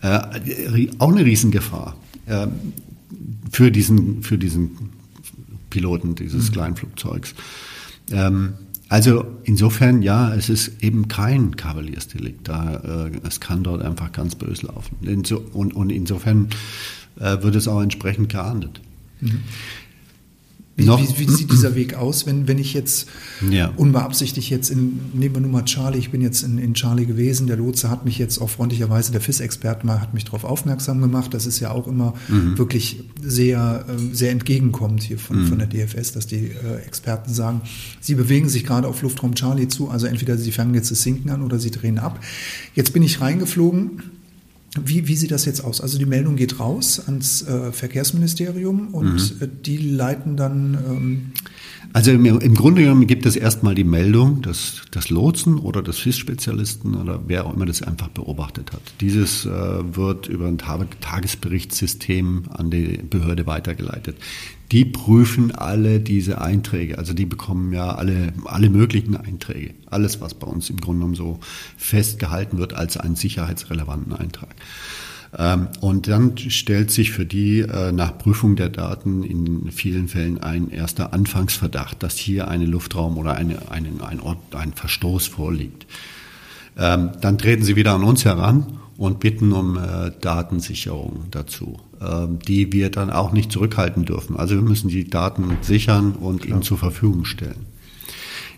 S5: Äh, auch eine Riesengefahr äh, für, diesen, für diesen Piloten dieses mhm. Kleinflugzeugs. Ähm, also insofern, ja, es ist eben kein Kavaliersdelikt. Da, äh, es kann dort einfach ganz böse laufen. Inso, und, und insofern äh, wird es auch entsprechend geahndet.
S1: Wie, wie, wie, sieht dieser Weg aus, wenn, wenn ich jetzt
S5: ja.
S1: unbeabsichtigt jetzt in, nehmen wir nur mal Charlie, ich bin jetzt in, in Charlie gewesen, der Lotse hat mich jetzt auch freundlicherweise, der FIS-Experte mal hat mich darauf aufmerksam gemacht, das ist ja auch immer mhm. wirklich sehr, ähm, sehr entgegenkommend hier von, mhm. von der DFS, dass die äh, Experten sagen, sie bewegen sich gerade auf Luftraum Charlie zu, also entweder sie fangen jetzt das Sinken an oder sie drehen ab. Jetzt bin ich reingeflogen, wie, wie sieht das jetzt aus? Also die Meldung geht raus ans äh, Verkehrsministerium und mhm. äh, die leiten dann. Ähm
S5: also im, im, Grunde genommen gibt es erstmal die Meldung, dass das Lotsen oder das FIS-Spezialisten oder wer auch immer das einfach beobachtet hat. Dieses äh, wird über ein Tagesberichtssystem an die Behörde weitergeleitet die prüfen alle diese Einträge. Also die bekommen ja alle, alle möglichen Einträge. Alles, was bei uns im Grunde genommen so festgehalten wird als einen sicherheitsrelevanten Eintrag. Ähm, und dann stellt sich für die äh, nach Prüfung der Daten in vielen Fällen ein erster Anfangsverdacht, dass hier eine Luftraum oder eine, eine, ein, Ort, ein Verstoß vorliegt. Ähm, dann treten sie wieder an uns heran und bitten um äh, Datensicherung dazu, die wir dann auch nicht zurückhalten dürfen. Also wir müssen die Daten sichern und Klar. ihnen zur Verfügung stellen.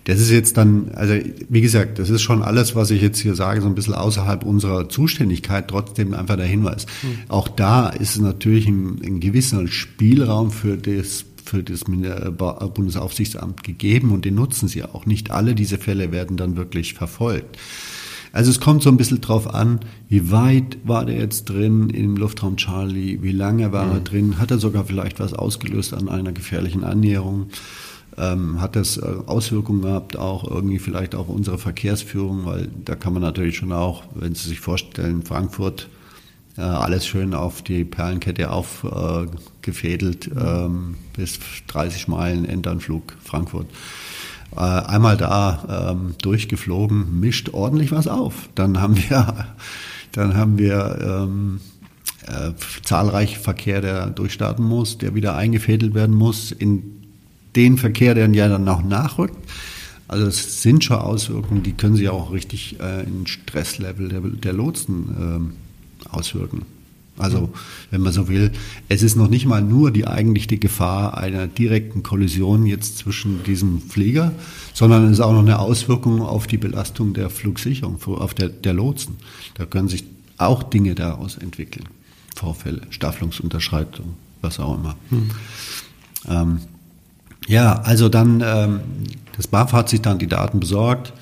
S5: Das ist jetzt dann, also wie gesagt, das ist schon alles, was ich jetzt hier sage, so ein bisschen außerhalb unserer Zuständigkeit, trotzdem einfach der Hinweis. Mhm. Auch da ist natürlich ein, ein gewisser Spielraum für das für das Bundesaufsichtsamt gegeben und den nutzen sie auch. Nicht alle diese Fälle werden dann wirklich verfolgt. Also es kommt so ein bisschen drauf an, wie weit war der jetzt drin im Luftraum Charlie, wie lange war mhm. er drin, hat er sogar vielleicht was ausgelöst an einer gefährlichen Annäherung. Ähm, hat das äh, Auswirkungen gehabt, auch irgendwie vielleicht auf unsere Verkehrsführung, weil da kann man natürlich schon auch, wenn Sie sich vorstellen, Frankfurt, äh, alles schön auf die Perlenkette aufgefädelt, äh, ähm, bis 30 Meilen Endanflug Frankfurt. Äh, einmal da ähm, durchgeflogen, mischt ordentlich was auf. Dann haben wir, dann haben wir ähm, äh, zahlreich Verkehr, der durchstarten muss, der wieder eingefädelt werden muss in den Verkehr, der ja dann auch nachrückt. Also es sind schon Auswirkungen, die können sich auch richtig äh, in Stresslevel der, der Lotsen äh, auswirken. Also, wenn man so will, es ist noch nicht mal nur die eigentliche Gefahr einer direkten Kollision jetzt zwischen diesem Flieger, sondern es ist auch noch eine Auswirkung auf die Belastung der Flugsicherung, auf der, der Lotsen. Da können sich auch Dinge daraus entwickeln. Vorfälle, Staffelungsunterschreitung, was auch immer. Hm. Ähm, ja, also dann, ähm, das BAF hat sich dann die Daten besorgt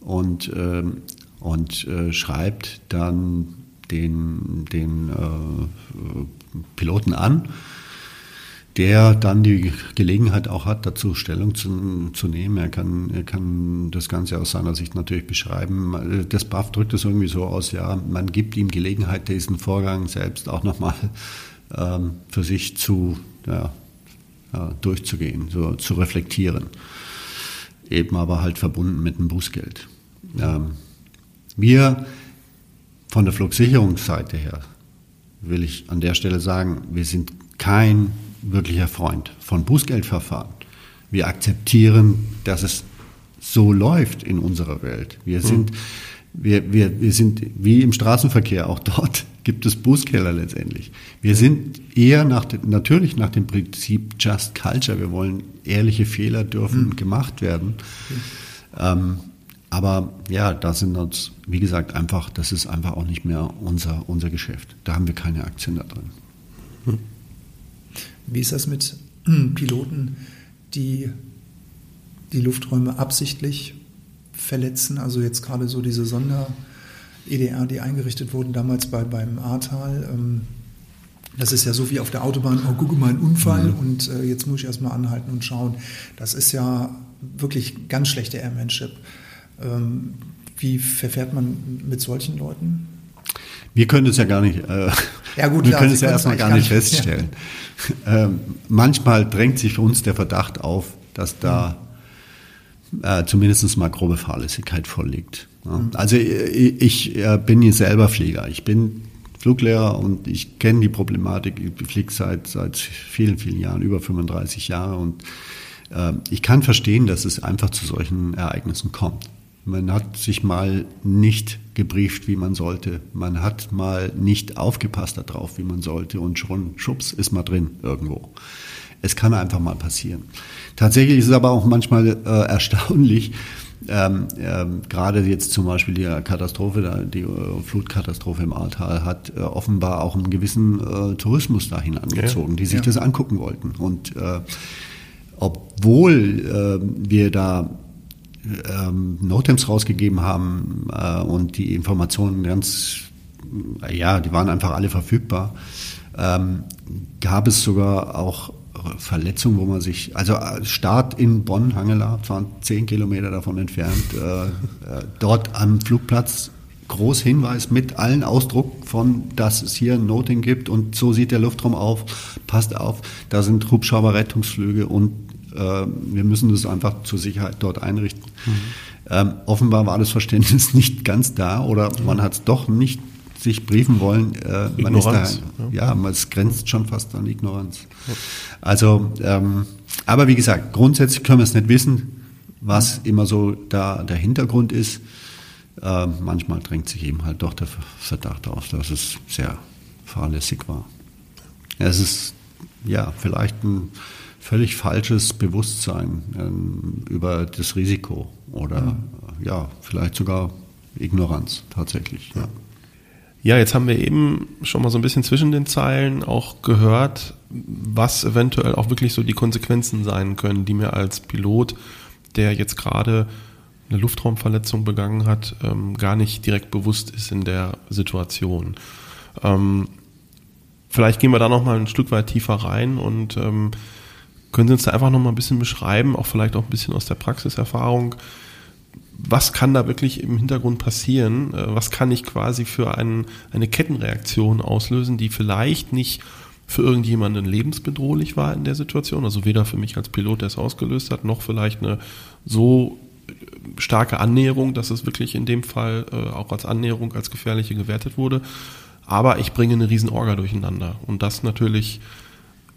S5: und, ähm, und äh, schreibt dann den, den äh, Piloten an, der dann die Gelegenheit auch hat, dazu Stellung zu, zu nehmen. Er kann, er kann das Ganze aus seiner Sicht natürlich beschreiben. Das BAF drückt es irgendwie so aus, ja, man gibt ihm Gelegenheit, diesen Vorgang selbst auch nochmal ähm, für sich zu, ja, ja, durchzugehen, so zu reflektieren. Eben aber halt verbunden mit einem Bußgeld. Ähm, wir von der Flugsicherungsseite her will ich an der Stelle sagen, wir sind kein wirklicher Freund von Bußgeldverfahren. Wir akzeptieren, dass es so läuft in unserer Welt. Wir hm. sind, wir, wir, wir sind wie im Straßenverkehr, auch dort gibt es Bußgelder letztendlich. Wir sind eher nach, natürlich nach dem Prinzip Just Culture. Wir wollen ehrliche Fehler dürfen hm. gemacht werden. Ähm, aber ja, da sind uns, wie gesagt, einfach, das ist einfach auch nicht mehr unser, unser Geschäft. Da haben wir keine Aktien da drin. Hm.
S1: Wie ist das mit Piloten, die die Lufträume absichtlich verletzen? Also jetzt gerade so diese Sonder-EDR, die eingerichtet wurden damals bei, beim Ahrtal. Ähm, das ist ja so wie auf der Autobahn, oh, gucke mal, ein Unfall mhm. und äh, jetzt muss ich erstmal anhalten und schauen. Das ist ja wirklich ganz schlechte Airmanship. Ähm, wie verfährt man mit solchen Leuten?
S5: Wir können es ja gar nicht, äh, ja, gut, wir klar, können es ja erstmal gar nicht feststellen. Ja. Ähm, manchmal drängt sich für uns der Verdacht auf, dass da äh, zumindest mal grobe Fahrlässigkeit vorliegt. Ja. Mhm. Also ich, ich äh, bin hier selber Flieger. Ich bin Fluglehrer und ich kenne die Problematik. Ich fliege seit, seit vielen, vielen Jahren, über 35 Jahre und äh, ich kann verstehen, dass es einfach zu solchen Ereignissen kommt. Man hat sich mal nicht gebrieft, wie man sollte. Man hat mal nicht aufgepasst darauf, wie man sollte und schon, schubs, ist man drin irgendwo. Es kann einfach mal passieren. Tatsächlich ist es aber auch manchmal äh, erstaunlich, ähm, ähm, gerade jetzt zum Beispiel die Katastrophe, die äh, Flutkatastrophe im Ahrtal hat äh, offenbar auch einen gewissen äh, Tourismus dahin angezogen, ja. die sich ja. das angucken wollten. Und äh, obwohl äh, wir da ähm, Notems rausgegeben haben äh, und die Informationen ganz, ja, die waren einfach alle verfügbar, ähm, gab es sogar auch Verletzung, wo man sich, also äh, Start in Bonn, Hangela, waren zehn Kilometer davon entfernt, äh, äh, dort am Flugplatz. Groß Hinweis mit allen Ausdruck von, dass es hier ein Noting gibt und so sieht der Luftraum auf, passt auf, da sind Hubschrauber-Rettungsflüge und wir müssen das einfach zur Sicherheit dort einrichten. Mhm. Ähm, offenbar war das Verständnis nicht ganz da oder man hat es doch nicht sich briefen wollen, äh, man ist da, ja, ja, es grenzt schon fast an Ignoranz. Also, ähm, aber wie gesagt, grundsätzlich können wir es nicht wissen, was immer so da der Hintergrund ist. Äh, manchmal drängt sich eben halt doch der Verdacht auf, dass es sehr fahrlässig war. Es ist ja vielleicht ein völlig falsches Bewusstsein ähm, über das Risiko oder mhm. ja, vielleicht sogar Ignoranz tatsächlich. Ja.
S2: Ja, jetzt haben wir eben schon mal so ein bisschen zwischen den Zeilen auch gehört, was eventuell auch wirklich so die Konsequenzen sein können, die mir als Pilot, der jetzt gerade eine Luftraumverletzung begangen hat, ähm, gar nicht direkt bewusst ist in der Situation. Ähm, vielleicht gehen wir da noch mal ein Stück weit tiefer rein und ähm, können Sie uns da einfach noch mal ein bisschen beschreiben, auch vielleicht auch ein bisschen aus der Praxiserfahrung, was kann da wirklich im Hintergrund passieren? Äh, was kann ich quasi für ein, eine Kettenreaktion auslösen, die vielleicht nicht für irgendjemanden lebensbedrohlich war in der Situation, also weder für mich als Pilot, der es ausgelöst hat, noch vielleicht eine so starke Annäherung, dass es wirklich in dem Fall äh, auch als Annäherung, als gefährliche gewertet wurde. Aber ich bringe eine riesen Orga durcheinander. Und das natürlich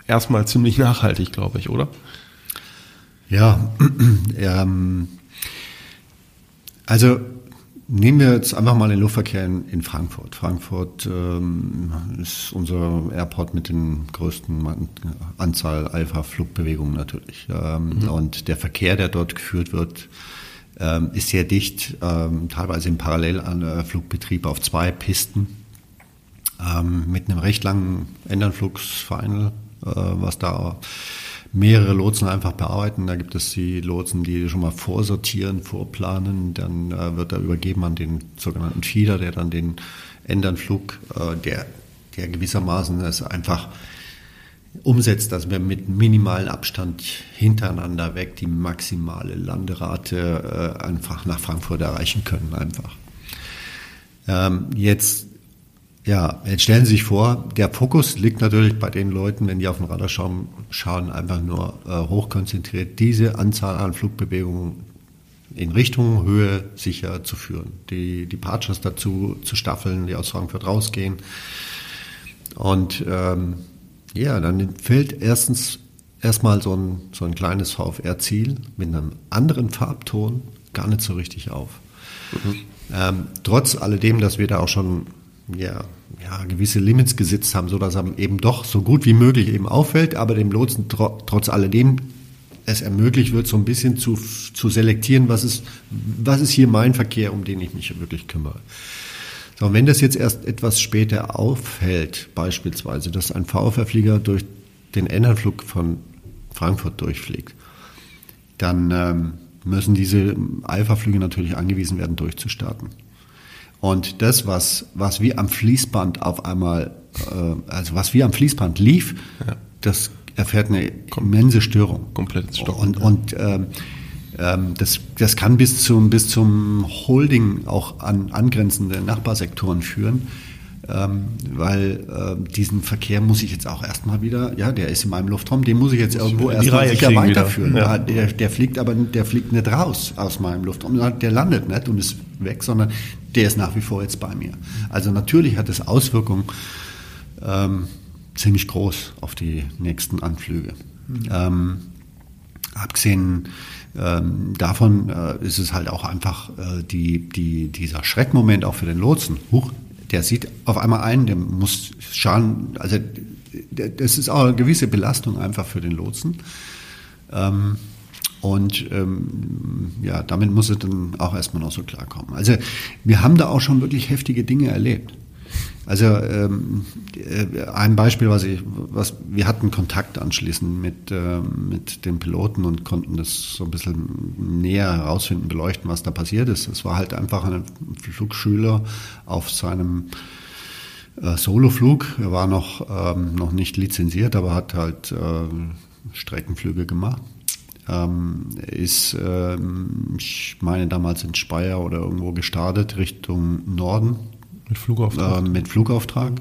S2: erstmal ziemlich nachhaltig, glaube ich, oder?
S5: Ja, ähm, also nehmen wir jetzt einfach mal den Luftverkehr in, in Frankfurt. Frankfurt ähm, ist unser Airport mit den größten Anzahl Alpha-Flugbewegungen natürlich. Ähm, mhm. Und der Verkehr, der dort geführt wird, ähm, ist sehr dicht, ähm, teilweise im Parallelflugbetrieb auf zwei Pisten ähm, mit einem recht langen Ändernflugsfinal, äh, was da mehrere Lotsen einfach bearbeiten. Da gibt es die Lotsen, die schon mal vorsortieren, vorplanen. Dann äh, wird er übergeben an den sogenannten Feeder, der dann den Ändernflug, äh, der, der gewissermaßen es einfach umsetzt, dass wir mit minimalem Abstand hintereinander weg die maximale Landerate äh, einfach nach Frankfurt erreichen können einfach. Ähm, jetzt ja, jetzt stellen Sie sich vor, der Fokus liegt natürlich bei den Leuten, wenn die auf den Radar schauen, schauen einfach nur äh, hochkonzentriert, diese Anzahl an Flugbewegungen in Richtung Höhe sicher zu führen. Die, die Partners dazu zu staffeln, die aus Frankfurt rausgehen. Und ähm, ja, dann fällt erstens erstmal so ein, so ein kleines VFR-Ziel mit einem anderen Farbton gar nicht so richtig auf. Mhm. Ähm, trotz alledem, dass wir da auch schon ja, ja, gewisse Limits gesetzt haben, sodass er eben doch so gut wie möglich eben auffällt, aber dem Lotsen tro trotz alledem es ermöglicht wird, so ein bisschen zu, zu selektieren, was ist, was ist hier mein Verkehr, um den ich mich wirklich kümmere. So, und wenn das jetzt erst etwas später auffällt, beispielsweise, dass ein VfR-Flieger durch den Endanflug von Frankfurt durchfliegt, dann ähm, müssen diese Alpha-Flüge natürlich angewiesen werden, durchzustarten. Und das, was, was wie am Fließband auf einmal, äh, also was wie am Fließband lief, ja. das erfährt eine immense Störung.
S2: Komplettes Stocken.
S5: Und, und ähm, ähm, das, das kann bis zum, bis zum Holding auch an angrenzende Nachbarsektoren führen. Ähm, weil äh, diesen Verkehr muss ich jetzt auch erstmal wieder, ja, der ist in meinem Luftraum, den muss ich jetzt irgendwo erstmal sicher weiterführen. Ja. Der, der fliegt aber, der fliegt nicht raus aus meinem Luftraum, der landet nicht und ist weg, sondern der ist nach wie vor jetzt bei mir. Also natürlich hat es Auswirkungen ähm, ziemlich groß auf die nächsten Anflüge. Mhm. Ähm, abgesehen ähm, davon äh, ist es halt auch einfach äh, die, die, dieser Schreckmoment auch für den Lotsen. Huch, der sieht auf einmal ein, der muss schauen, also das ist auch eine gewisse Belastung einfach für den Lotsen. Ähm, und ähm, ja, damit muss er dann auch erstmal noch so klarkommen. Also wir haben da auch schon wirklich heftige Dinge erlebt. Also ähm, äh, ein Beispiel, was ich, was wir hatten Kontakt anschließend mit äh, mit den Piloten und konnten das so ein bisschen näher herausfinden, beleuchten, was da passiert ist. Es war halt einfach ein Flugschüler auf seinem äh, Soloflug. Er war noch ähm, noch nicht lizenziert, aber hat halt äh, Streckenflüge gemacht. Ähm, ist, ähm, ich meine, damals in Speyer oder irgendwo gestartet Richtung Norden
S2: mit Flugauftrag?
S5: Äh, mit Flugauftrag.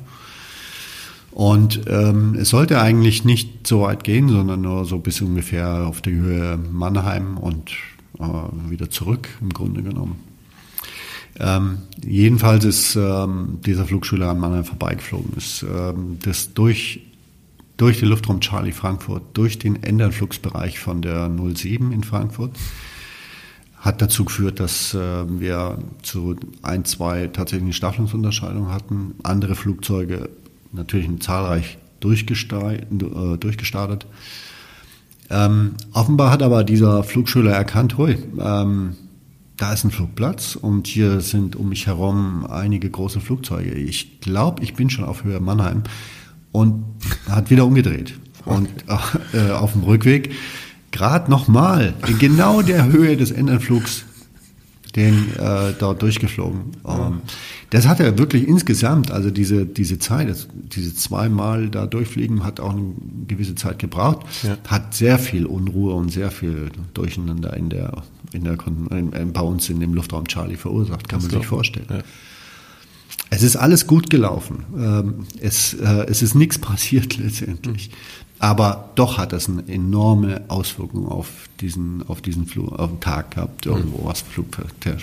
S5: Und ähm, es sollte eigentlich nicht so weit gehen, sondern nur so bis ungefähr auf die Höhe Mannheim und äh, wieder zurück im Grunde genommen. Ähm, jedenfalls ist ähm, dieser Flugschüler an Mannheim vorbeigeflogen. Ist ähm, das durch, durch den Luftraum Charlie Frankfurt, durch den Endanflugsbereich von der 07 in Frankfurt hat dazu geführt, dass äh, wir zu ein, zwei tatsächlich Staffelungsunterscheidungen hatten. Andere Flugzeuge natürlich zahlreich durchgestartet. Äh, durchgestartet. Ähm, offenbar hat aber dieser Flugschüler erkannt, hui, ähm, da ist ein Flugplatz und hier sind um mich herum einige große Flugzeuge. Ich glaube, ich bin schon auf Höhe Mannheim und hat wieder umgedreht. Und äh, auf dem Rückweg gerade nochmal in genau der Höhe des Endanflugs den äh, dort durchgeflogen. Um, ähm, das hat er wirklich insgesamt, also diese, diese Zeit, das, diese zweimal da durchfliegen, hat auch eine gewisse Zeit gebraucht, ja. hat sehr viel Unruhe und sehr viel Durcheinander in der, in der in, in, bei uns in dem Luftraum Charlie verursacht, kann das man sich vorstellen. Ja. Es ist alles gut gelaufen. Ähm, es, äh, es ist nichts passiert letztendlich. Mhm. Aber doch hat das eine enorme Auswirkung auf diesen, auf diesen Flug, auf den Tag gehabt, irgendwo, was Flugverkehr,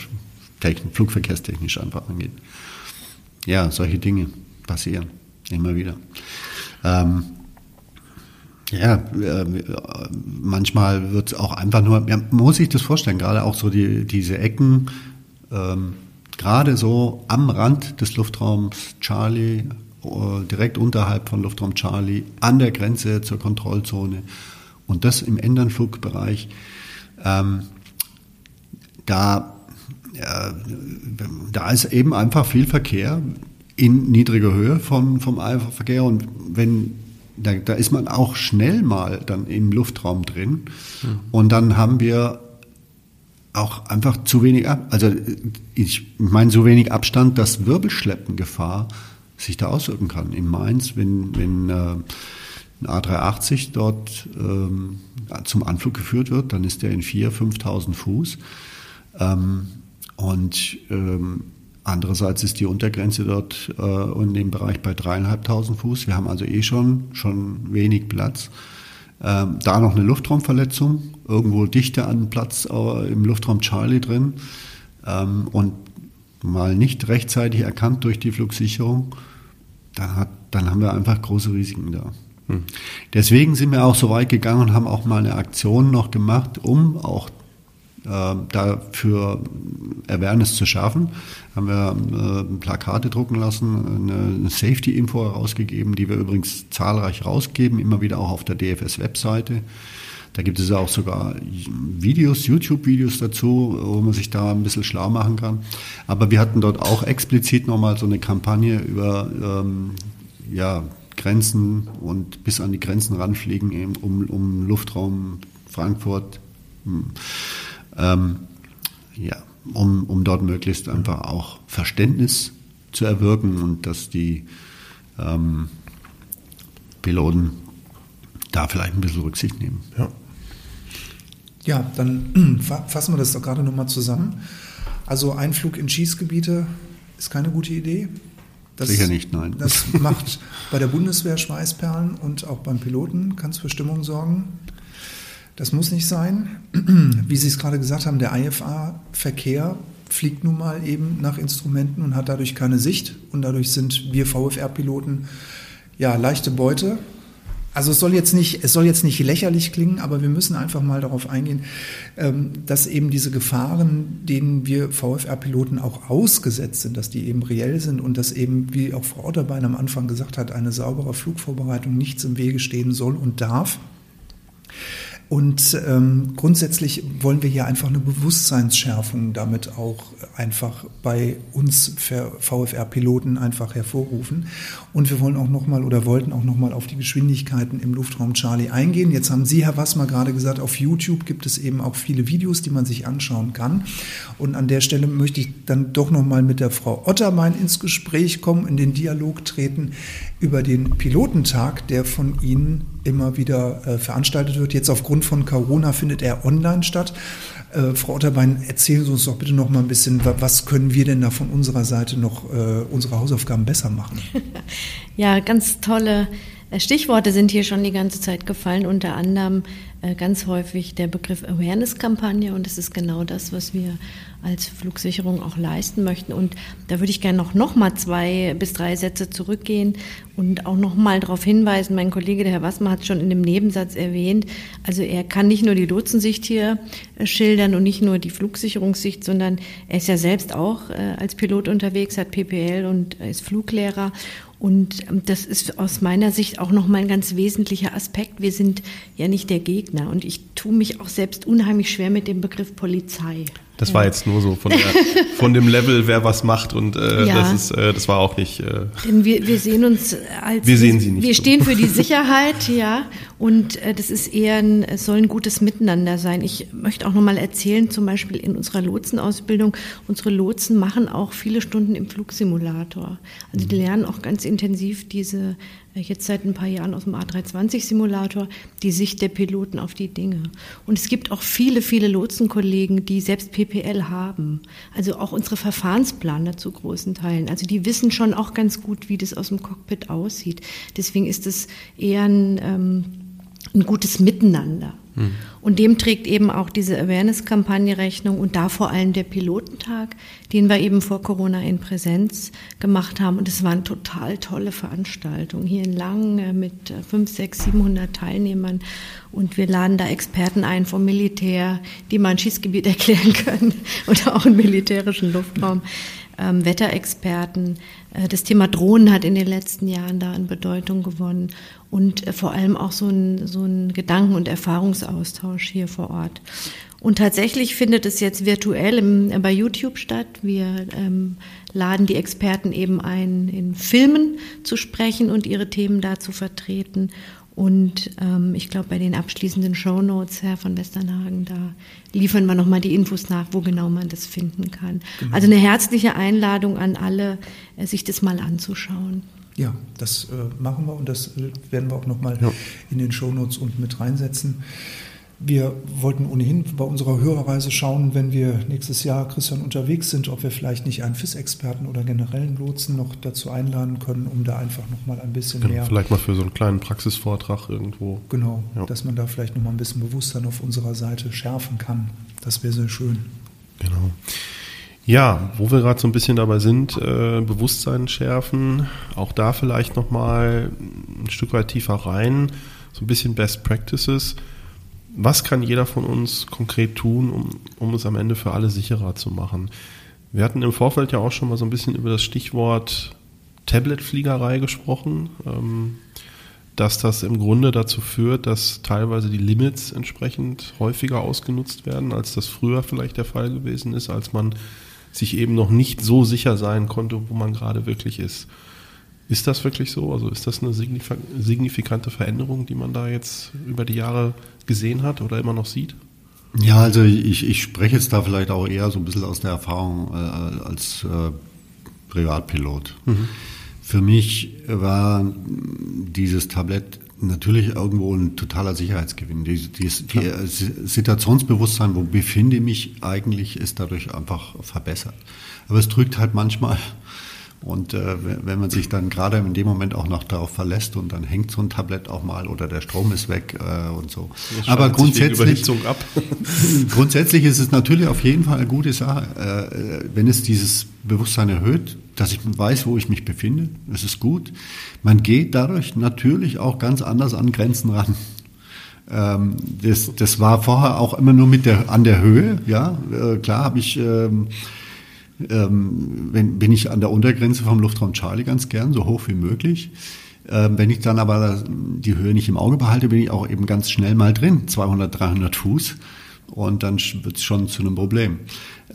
S5: flugverkehrstechnisch einfach angeht. Ja, solche Dinge passieren immer wieder. Ähm, ja, äh, manchmal wird es auch einfach nur, ja, man muss sich das vorstellen, gerade auch so die, diese Ecken, ähm, gerade so am Rand des Luftraums Charlie, äh, direkt unterhalb von Luftraum Charlie, an der Grenze zur Kontrollzone und das im Endernflugbereich. Ähm, da, äh, da ist eben einfach viel Verkehr in niedriger Höhe vom, vom Verkehr und wenn da, da ist man auch schnell mal dann im Luftraum drin mhm. und dann haben wir auch einfach zu wenig, also ich meine so wenig Abstand, dass Wirbelschleppengefahr sich da auswirken kann. In Mainz, wenn, wenn äh, ein A380 dort ähm, zum Anflug geführt wird, dann ist der in 4.000, 5.000 Fuß. Ähm, und ähm, andererseits ist die Untergrenze dort äh, in dem Bereich bei 3.500 Fuß. Wir haben also eh schon, schon wenig Platz. Ähm, da noch eine Luftraumverletzung, irgendwo dichter an Platz äh, im Luftraum Charlie drin ähm, und mal nicht rechtzeitig erkannt durch die Flugsicherung dann, hat, dann haben wir einfach große Risiken da. Hm. Deswegen sind wir auch so weit gegangen und haben auch mal eine Aktion noch gemacht, um auch äh, dafür Awareness zu schaffen. Haben wir äh, Plakate drucken lassen, eine Safety-Info herausgegeben, die wir übrigens zahlreich rausgeben, immer wieder auch auf der DFS-Webseite. Da gibt es auch sogar Videos, YouTube-Videos dazu, wo man sich da ein bisschen schlau machen kann. Aber wir hatten dort auch explizit nochmal so eine Kampagne über ähm, ja, Grenzen und bis an die Grenzen ranfliegen, eben um, um Luftraum Frankfurt. Hm, ähm, ja, um, um dort möglichst einfach auch Verständnis zu erwirken und dass die ähm, Piloten da vielleicht ein bisschen Rücksicht nehmen.
S1: Ja. Ja, dann fassen wir das doch gerade nochmal zusammen. Also Einflug in Schießgebiete ist keine gute Idee.
S5: Das, Sicher nicht, nein.
S1: Das macht bei der Bundeswehr Schweißperlen und auch beim Piloten kann es für Stimmung sorgen. Das muss nicht sein. Wie Sie es gerade gesagt haben, der IFA-Verkehr fliegt nun mal eben nach Instrumenten und hat dadurch keine Sicht. Und dadurch sind wir VFR-Piloten ja leichte Beute Also es soll jetzt nicht, es soll jetzt nicht lächerlich klingen, aber wir müssen einfach mal darauf eingehen, ähm, dass eben diese Gefahren, denen wir VFR-Piloten auch ausgesetzt sind, dass die eben reell sind und dass eben, wie auch Frau Otterbein am Anfang gesagt hat, eine saubere Flugvorbereitung nichts im Wege stehen soll und darf. Und ähm, grundsätzlich wollen wir hier einfach eine Bewusstseinsschärfung damit auch einfach bei uns VFR-Piloten einfach hervorrufen. Und wir wollen auch nochmal oder wollten auch nochmal auf die Geschwindigkeiten im Luftraum Charlie eingehen. Jetzt haben Sie, Herr Wassmer, gerade gesagt, auf YouTube gibt es eben auch viele Videos, die man sich anschauen kann. Und an der Stelle möchte ich dann doch nochmal mit der Frau Ottermein ins Gespräch kommen, in den Dialog treten über den Pilotentag, der von Ihnen immer wieder äh, veranstaltet wird. Jetzt aufgrund von Corona findet er online statt. Äh, Frau Otterbein, erzählen Sie uns doch bitte noch mal ein bisschen, was können wir denn da von unserer Seite noch äh, unsere Hausaufgaben besser machen?
S3: ja, ganz tolle äh, Stichworte sind hier schon die ganze Zeit gefallen, unter anderem äh, ganz häufig der Begriff Awareness-Kampagne und das ist genau das, was wir als Flugsicherung auch leisten möchten. Und da würde ich gerne noch, noch mal zwei bis drei Sätze zurückgehen und auch noch mal darauf hinweisen. Mein Kollege, der Herr Wassmer, hat schon in dem Nebensatz erwähnt, also er kann nicht nur die Lotsensicht hier äh, schildern und nicht nur die Flugsicherungssicht, sondern er ist ja selbst auch als Pilot unterwegs, hat PPL und ist Fluglehrer und ähm, das ist aus meiner Sicht auch nochmal ein ganz wesentlicher Aspekt. Wir sind ja nicht der Gegner. Und ich tue mich auch selbst unheimlich schwer mit dem Begriff Polizei.
S2: Das war jetzt nur so von, der, von dem Level, wer was macht und äh, ja. das ist, äh, das war auch nicht. Äh,
S3: Denn wir, wir sehen uns als
S2: wir sehen sie nicht.
S3: Wir so. stehen für die Sicherheit, ja, und äh, das ist eher ein, es soll ein gutes Miteinander sein. Ich möchte auch nochmal erzählen, zum Beispiel in unserer Lotsenausbildung, unsere Lotsen machen auch viele Stunden im Flugsimulator. Also die mhm. lernen auch ganz intensiv diese jetzt seit ein paar Jahren aus dem A320-Simulator, die Sicht der Piloten auf die Dinge. Und es gibt auch viele, viele Lotsenkollegen, die selbst PPL haben. Also auch unsere Verfahrensplaner zu großen Teilen. Also die wissen schon auch ganz gut, wie das aus dem Cockpit aussieht. Deswegen ist es eher ein, ähm, ein gutes Miteinander. Mhm. Und dem trägt eben auch diese Awareness-Kampagne Rechnung und da vor allem der Pilotentag, den wir eben vor Corona in Präsenz gemacht haben. Und es war eine total tolle Veranstaltung hier in Langen mit 5, 6, 700 Teilnehmern. Und wir laden da Experten ein vom Militär, die mal ein Schießgebiet erklären können oder auch einen militärischen Luftraum ähm, Wetterexperten. Äh, das Thema Drohnen hat in den letzten Jahren da an Bedeutung gewonnen und äh, vor allem auch so ein, so ein Gedanken- und Erfahrungsaustausch hier vor Ort. Und tatsächlich findet es jetzt virtuell im, äh, bei YouTube statt. Wir ähm, laden die Experten eben ein, in Filmen zu sprechen und ihre Themen da zu vertreten. Und ähm, ich glaube, bei den abschließenden Show Notes, Herr von Westernhagen, da liefern wir nochmal die Infos nach, wo genau man das finden kann. Genau. Also eine herzliche Einladung an alle, äh, sich das mal anzuschauen.
S1: Ja, das äh, machen wir und das äh, werden wir auch nochmal ja. in den Show Notes unten mit reinsetzen. Wir wollten ohnehin bei unserer Hörerreise schauen, wenn wir nächstes Jahr, Christian, unterwegs sind, ob wir vielleicht nicht einen FIS-Experten oder generellen Lotsen noch dazu einladen können, um da einfach nochmal ein bisschen genau, mehr.
S2: Vielleicht mal für so einen kleinen Praxisvortrag irgendwo.
S1: Genau, ja. dass man da vielleicht nochmal ein bisschen Bewusstsein auf unserer Seite schärfen kann. Das wäre sehr schön.
S2: Genau. Ja, wo wir gerade so ein bisschen dabei sind, äh, Bewusstsein schärfen, auch da vielleicht nochmal ein Stück weit tiefer rein, so ein bisschen Best Practices was kann jeder von uns konkret tun, um, um es am Ende für alle sicherer zu machen? Wir hatten im Vorfeld ja auch schon mal so ein bisschen über das Stichwort Tabletfliegerei gesprochen, ähm, dass das im Grunde dazu führt, dass teilweise die Limits entsprechend häufiger ausgenutzt werden, als das früher vielleicht der Fall gewesen ist, als man sich eben noch nicht so sicher sein konnte, wo man gerade wirklich ist. Ist das wirklich so? Also ist das eine signifikante Veränderung, die man da jetzt über die Jahre gesehen hat oder immer noch sieht?
S5: Ja, also ich, ich spreche jetzt da vielleicht auch eher so ein bisschen aus der Erfahrung äh, als äh, Privatpilot. Mhm. Für mich war dieses Tablett natürlich irgendwo ein totaler Sicherheitsgewinn. Die, die, die Situationsbewusstsein, wo befinde ich mich eigentlich, ist dadurch einfach verbessert. Aber es drückt halt manchmal und äh, wenn man sich dann gerade in dem Moment auch noch darauf verlässt und dann hängt so ein Tablett auch mal oder der Strom ist weg äh, und so. Aber grundsätzlich, grundsätzlich ist es natürlich auf jeden Fall eine gute Sache, äh, wenn es dieses Bewusstsein erhöht, dass ich weiß, wo ich mich befinde. Das ist gut. Man geht dadurch natürlich auch ganz anders an Grenzen ran. Ähm, das, das war vorher auch immer nur mit der, an der Höhe. Ja, äh, klar habe ich, ähm, ähm, wenn, bin ich an der Untergrenze vom Luftraum Charlie ganz gern, so hoch wie möglich. Ähm, wenn ich dann aber die Höhe nicht im Auge behalte, bin ich auch eben ganz schnell mal drin, 200, 300 Fuß. Und dann wird es schon zu einem Problem.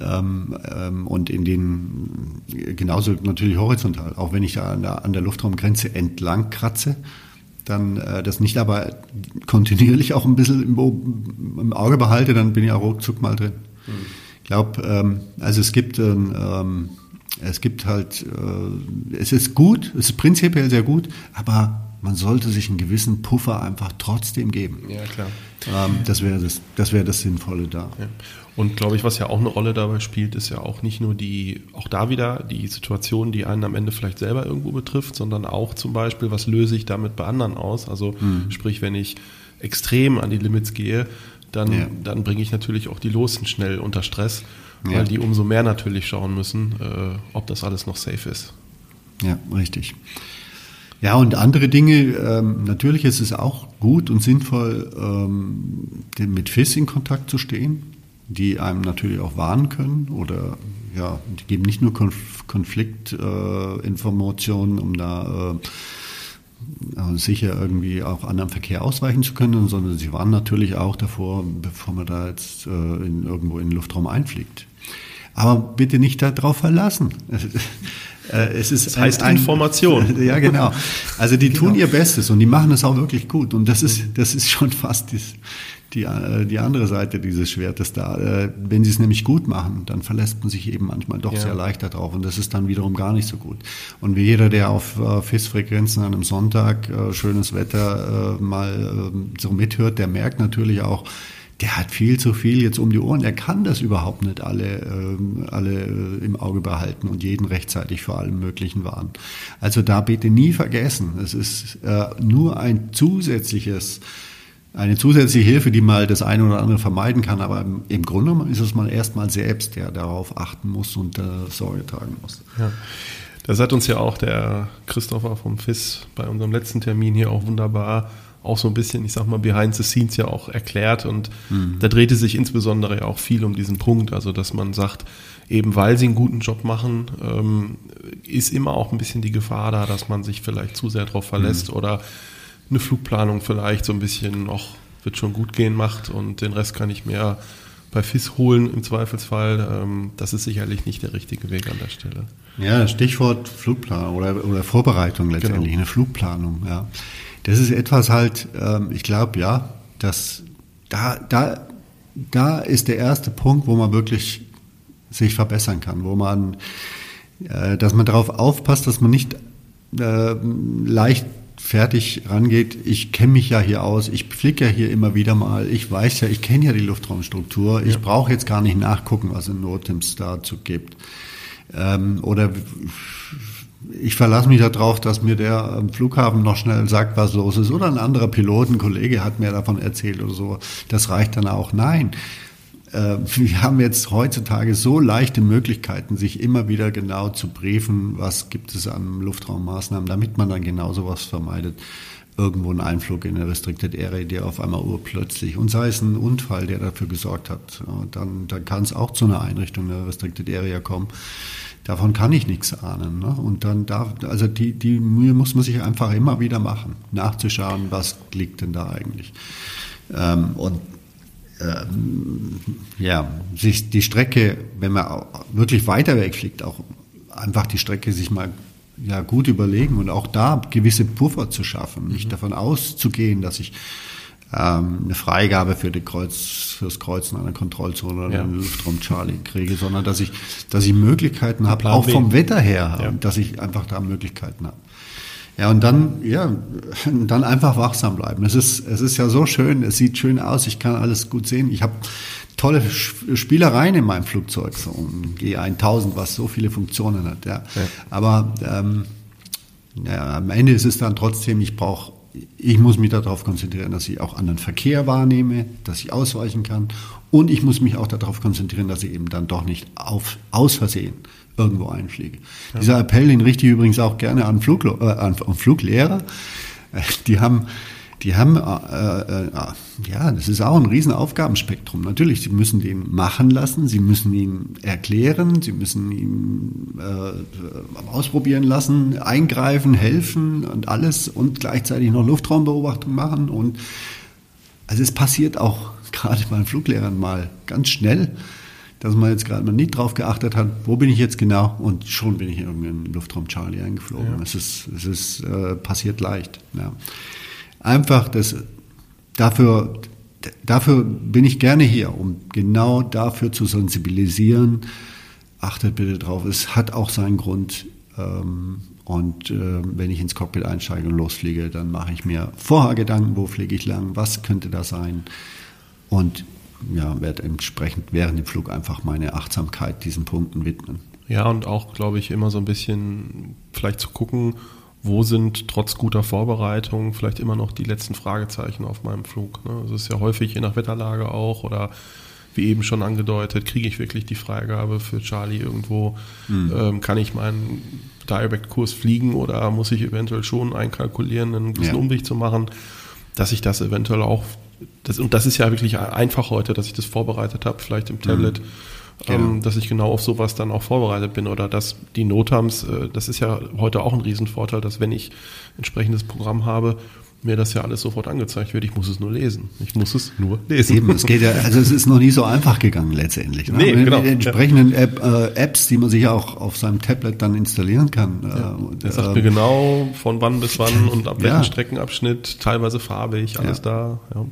S5: Ähm, ähm, und in den, genauso natürlich horizontal, auch wenn ich da an der, an der Luftraumgrenze entlang kratze, dann äh, das nicht aber kontinuierlich auch ein bisschen im, im, Auge behalte, dann bin ich auch ruckzuck mal drin. Mhm. Ich glaube, ähm, also es gibt, ähm, es gibt halt, äh, es ist gut, es ist prinzipiell sehr gut, aber man sollte sich einen gewissen Puffer einfach trotzdem geben.
S2: Ja, klar.
S5: Ähm, das wäre das, das wäre das Sinnvolle da.
S2: Ja. Und glaube ich, was ja auch eine Rolle dabei spielt, ist ja auch nicht nur die, auch da wieder die Situation, die einen am Ende vielleicht selber irgendwo betrifft, sondern auch zum Beispiel, was löse ich damit bei anderen aus? Also mhm. sprich, wenn ich extrem an die Limits gehe, dann, ja. dann bringe ich natürlich auch die Losen schnell unter Stress, weil ja. die umso mehr natürlich schauen müssen, äh, ob das alles noch safe ist.
S5: Ja, richtig. Ja, und andere Dinge, ähm, natürlich ist es auch gut und sinnvoll, ähm, mit FIS in Kontakt zu stehen die einem natürlich auch warnen können oder ja, die geben nicht nur Konf Konfliktinformationen, äh, um da äh, sicher irgendwie auch anderen Verkehr ausweichen zu können, sondern sie warnen natürlich auch davor, bevor man da jetzt äh, in, irgendwo in den Luftraum einfliegt. Aber bitte nicht darauf verlassen.
S2: Äh, es ist das heißt ein, Information.
S5: Ja, genau. Also die genau. tun ihr Bestes und die machen es auch wirklich gut. Und das ist, das ist schon fast das, die, äh, die andere Seite dieses Schwertes da. Äh, wenn sie es nämlich gut machen, dann verlässt man sich eben manchmal doch ja. sehr leicht darauf und das ist dann wiederum gar nicht so gut. Und wie jeder, der auf äh, FIS-Frequenzen an einem Sonntag, schönes Wetter, mal so mithört, der merkt natürlich auch, der hat viel zu viel jetzt um die Ohren. Er kann das überhaupt nicht alle, alle im Auge behalten und jeden rechtzeitig vor allem Möglichen warnen. Also da bitte nie vergessen, es ist nur ein zusätzliches eine zusätzliche Hilfe, die mal das eine oder andere vermeiden kann. Aber im, im Grunde genommen ist es mal erstmal selbst, der darauf achten muss und äh, Sorge tragen muss.
S2: Ja. Das hat uns ja auch der Christopher vom FIS bei unserem letzten Termin hier auch wunderbar auch so ein bisschen, ich sag mal, behind the scenes ja auch erklärt. Und mhm. da drehte sich insbesondere ja auch viel um diesen Punkt, also dass man sagt, eben weil sie einen guten Job machen, ähm, ist immer auch ein bisschen die Gefahr da, dass man sich vielleicht zu sehr darauf verlässt mhm. oder eine Flugplanung vielleicht so ein bisschen noch wird schon gut gehen macht und den Rest kann ich mir bei FIS holen im Zweifelsfall. Ähm, das ist sicherlich nicht der richtige Weg an der Stelle.
S5: Ja, Stichwort Flugplanung oder, oder Vorbereitung letztendlich, genau. eine Flugplanung. Ja, das ist etwas halt. Ähm, ich glaube ja, dass da da da ist der erste Punkt, wo man wirklich sich verbessern kann, wo man, äh, dass man darauf aufpasst, dass man nicht äh, leicht fertig rangeht, ich kenne mich ja hier aus, ich fliege ja hier immer wieder mal, ich weiß ja, ich kenne ja die Luftraumstruktur, ich brauche jetzt gar nicht nachgucken, was in Notems dazu gibt. Ähm, oder ich verlasse mich darauf, dass mir der am Flughafen noch schnell sagt, was los ist. Oder ein anderer Pilot, ein Kollege hat mir davon erzählt oder so. Das reicht dann auch. Nein, wir haben jetzt heutzutage so leichte Möglichkeiten, sich immer wieder genau zu briefen, was gibt es an Luftraummaßnahmen, damit man dann genau sowas vermeidet. Irgendwo ein Einflug in eine Restricted Area, der auf einmal urplötzlich, und sei es ein Unfall, der dafür gesorgt hat, dann, dann kann es auch zu einer Einrichtung der Restricted Area kommen. Davon kann ich nichts ahnen. Ne? Und dann darf, also die, die Mühe muss man sich einfach immer wieder machen, nachzuschauen, was liegt denn da eigentlich. Ähm, und ähm, ja, sich die Strecke, wenn man wirklich weiter wegfliegt, auch einfach die Strecke sich mal ja, gut überlegen und auch da gewisse Puffer zu schaffen, nicht mhm. davon auszugehen, dass ich ähm, eine Freigabe für die Kreuz, fürs Kreuzen einer Kontrollzone oder ja. einen Luftraum Charlie kriege, sondern dass ich, dass ich Möglichkeiten habe, auch vom Wetter her, ja. dass ich einfach da Möglichkeiten habe. Ja, und dann, ja, dann einfach wachsam bleiben. Es ist, es ist ja so schön, es sieht schön aus, ich kann alles gut sehen. Ich habe tolle Spielereien in meinem Flugzeug, so ein G1000, was so viele Funktionen hat. Ja. ja. Aber ähm, ja, am Ende ist es dann trotzdem, ich brauche ich muss mich darauf konzentrieren, dass ich auch anderen Verkehr wahrnehme, dass ich ausweichen kann. Und ich muss mich auch darauf konzentrieren, dass ich eben dann doch nicht auf, aus Versehen irgendwo einfliege. Ja. Dieser Appell, den richte ich übrigens auch gerne an, Fluglo äh, an Fluglehrer. Äh, die haben die haben, äh, äh, äh, ja, das ist auch ein Riesenaufgabenspektrum. Natürlich, sie müssen den machen lassen, sie müssen ihn erklären, sie müssen ihn äh, ausprobieren lassen, eingreifen, helfen und alles und gleichzeitig noch Luftraumbeobachtung machen. Und also es passiert auch gerade bei Fluglehrern mal ganz schnell, dass man jetzt gerade mal nicht drauf geachtet hat, wo bin ich jetzt genau und schon bin ich in irgendeinen Luftraum Charlie eingeflogen. Ja. Es ist, es ist äh, passiert leicht. Ja einfach das, dafür, dafür bin ich gerne hier, um genau dafür zu sensibilisieren. Achtet bitte drauf, es hat auch seinen Grund. Ähm, und äh, wenn ich ins Cockpit einsteige und losfliege, dann mache ich mir vorher Gedanken, wo fliege ich lang, was könnte da sein. Und ja, werde entsprechend während dem Flug einfach meine Achtsamkeit diesen Punkten widmen.
S2: Ja, und auch, glaube ich, immer so ein bisschen vielleicht zu gucken, wo sind trotz guter Vorbereitung vielleicht immer noch die letzten Fragezeichen auf meinem Flug. Ne? Es ist ja häufig je nach Wetterlage auch oder wie eben schon angedeutet, kriege ich wirklich die Freigabe für Charlie irgendwo? Mhm. Ähm, kann ich meinen Direct-Kurs fliegen oder muss ich eventuell schon einkalkulieren, einen gewissen ja. Umweg zu machen, dass ich das eventuell auch, das, und das ist ja wirklich einfach heute, dass ich das vorbereitet habe, vielleicht im Tablet. Mhm Genau. Ähm, dass ich genau auf sowas dann auch vorbereitet bin oder dass die Notams, äh, das ist ja heute auch ein Riesenvorteil, dass wenn ich entsprechendes Programm habe, mir das ja alles sofort angezeigt wird. Ich muss es nur lesen. Ich muss es nur lesen.
S5: Eben, es geht ja, also es ist noch nie so einfach gegangen letztendlich. Ne? Nee, mit, genau. Mit entsprechenden ja. App, äh, Apps, die man sich ja auch auf seinem Tablet dann installieren kann.
S2: Ja. Äh, Der sagt äh, mir genau von wann bis wann und ab welchem ja. Streckenabschnitt, teilweise farbig, alles da. Ja.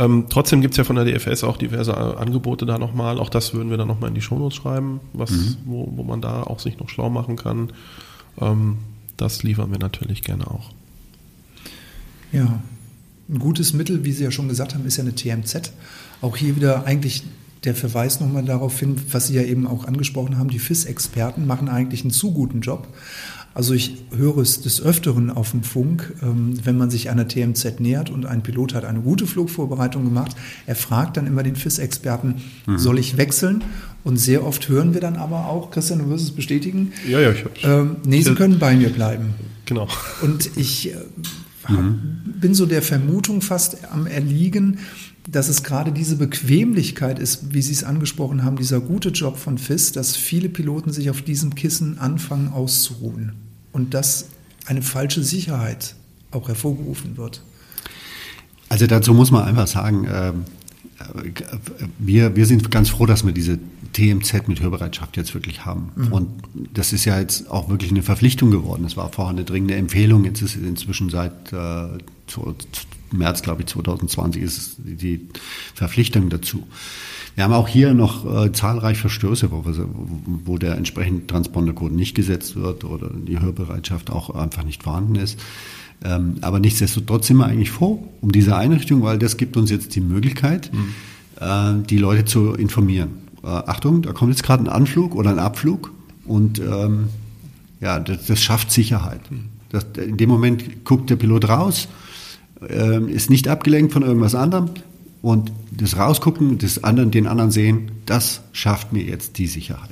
S2: Ähm, trotzdem gibt es ja von der DFS auch diverse äh, Angebote da nochmal. Auch das würden wir dann nochmal in die Shownotes schreiben, was, mhm. wo, wo man da auch sich noch schlau machen kann. Ähm, das liefern wir natürlich gerne auch.
S1: Ja, ein gutes Mittel, wie Sie ja schon gesagt haben, ist ja eine TMZ. Auch hier wieder eigentlich der Verweis nochmal darauf hin, was Sie ja eben auch angesprochen haben, die FIS-Experten machen eigentlich einen zu guten Job. Also ich höre es des Öfteren auf dem Funk, ähm, wenn man sich einer TMZ nähert und ein Pilot hat eine gute Flugvorbereitung gemacht. Er fragt dann immer den FIS-Experten, mhm. soll ich wechseln? Und sehr oft hören wir dann aber auch, Christian, du wirst es bestätigen,
S2: ja, ja, ich hab's.
S1: Ähm, nee, sie können bei mir bleiben.
S2: Genau.
S1: Und ich äh, mhm. bin so der Vermutung fast am Erliegen, dass es gerade diese Bequemlichkeit ist, wie Sie es angesprochen haben, dieser gute Job von FIS, dass viele Piloten sich auf diesem Kissen anfangen auszuruhen und dass eine falsche Sicherheit auch hervorgerufen wird.
S5: Also dazu muss man einfach sagen, äh, wir, wir sind ganz froh, dass wir diese TMZ mit Hörbereitschaft jetzt wirklich haben. Mhm. Und das ist ja jetzt auch wirklich eine Verpflichtung geworden. Es war vorher eine dringende Empfehlung, jetzt ist es inzwischen seit äh, März, glaube ich, 2020 ist die Verpflichtung dazu. Wir haben auch hier noch äh, zahlreich Verstöße, wo, wir, wo der entsprechende Transpondercode nicht gesetzt wird oder die Hörbereitschaft auch einfach nicht vorhanden ist. Ähm, aber nichtsdestotrotz sind wir eigentlich froh um diese Einrichtung, weil das gibt uns jetzt die Möglichkeit, mhm. äh, die Leute zu informieren. Äh, Achtung, da kommt jetzt gerade ein Anflug oder ein Abflug und ähm, ja, das, das schafft Sicherheit. Das, in dem Moment guckt der Pilot raus, äh, ist nicht abgelenkt von irgendwas anderem und das Rausgucken, das anderen, den anderen sehen, das schafft mir jetzt die Sicherheit.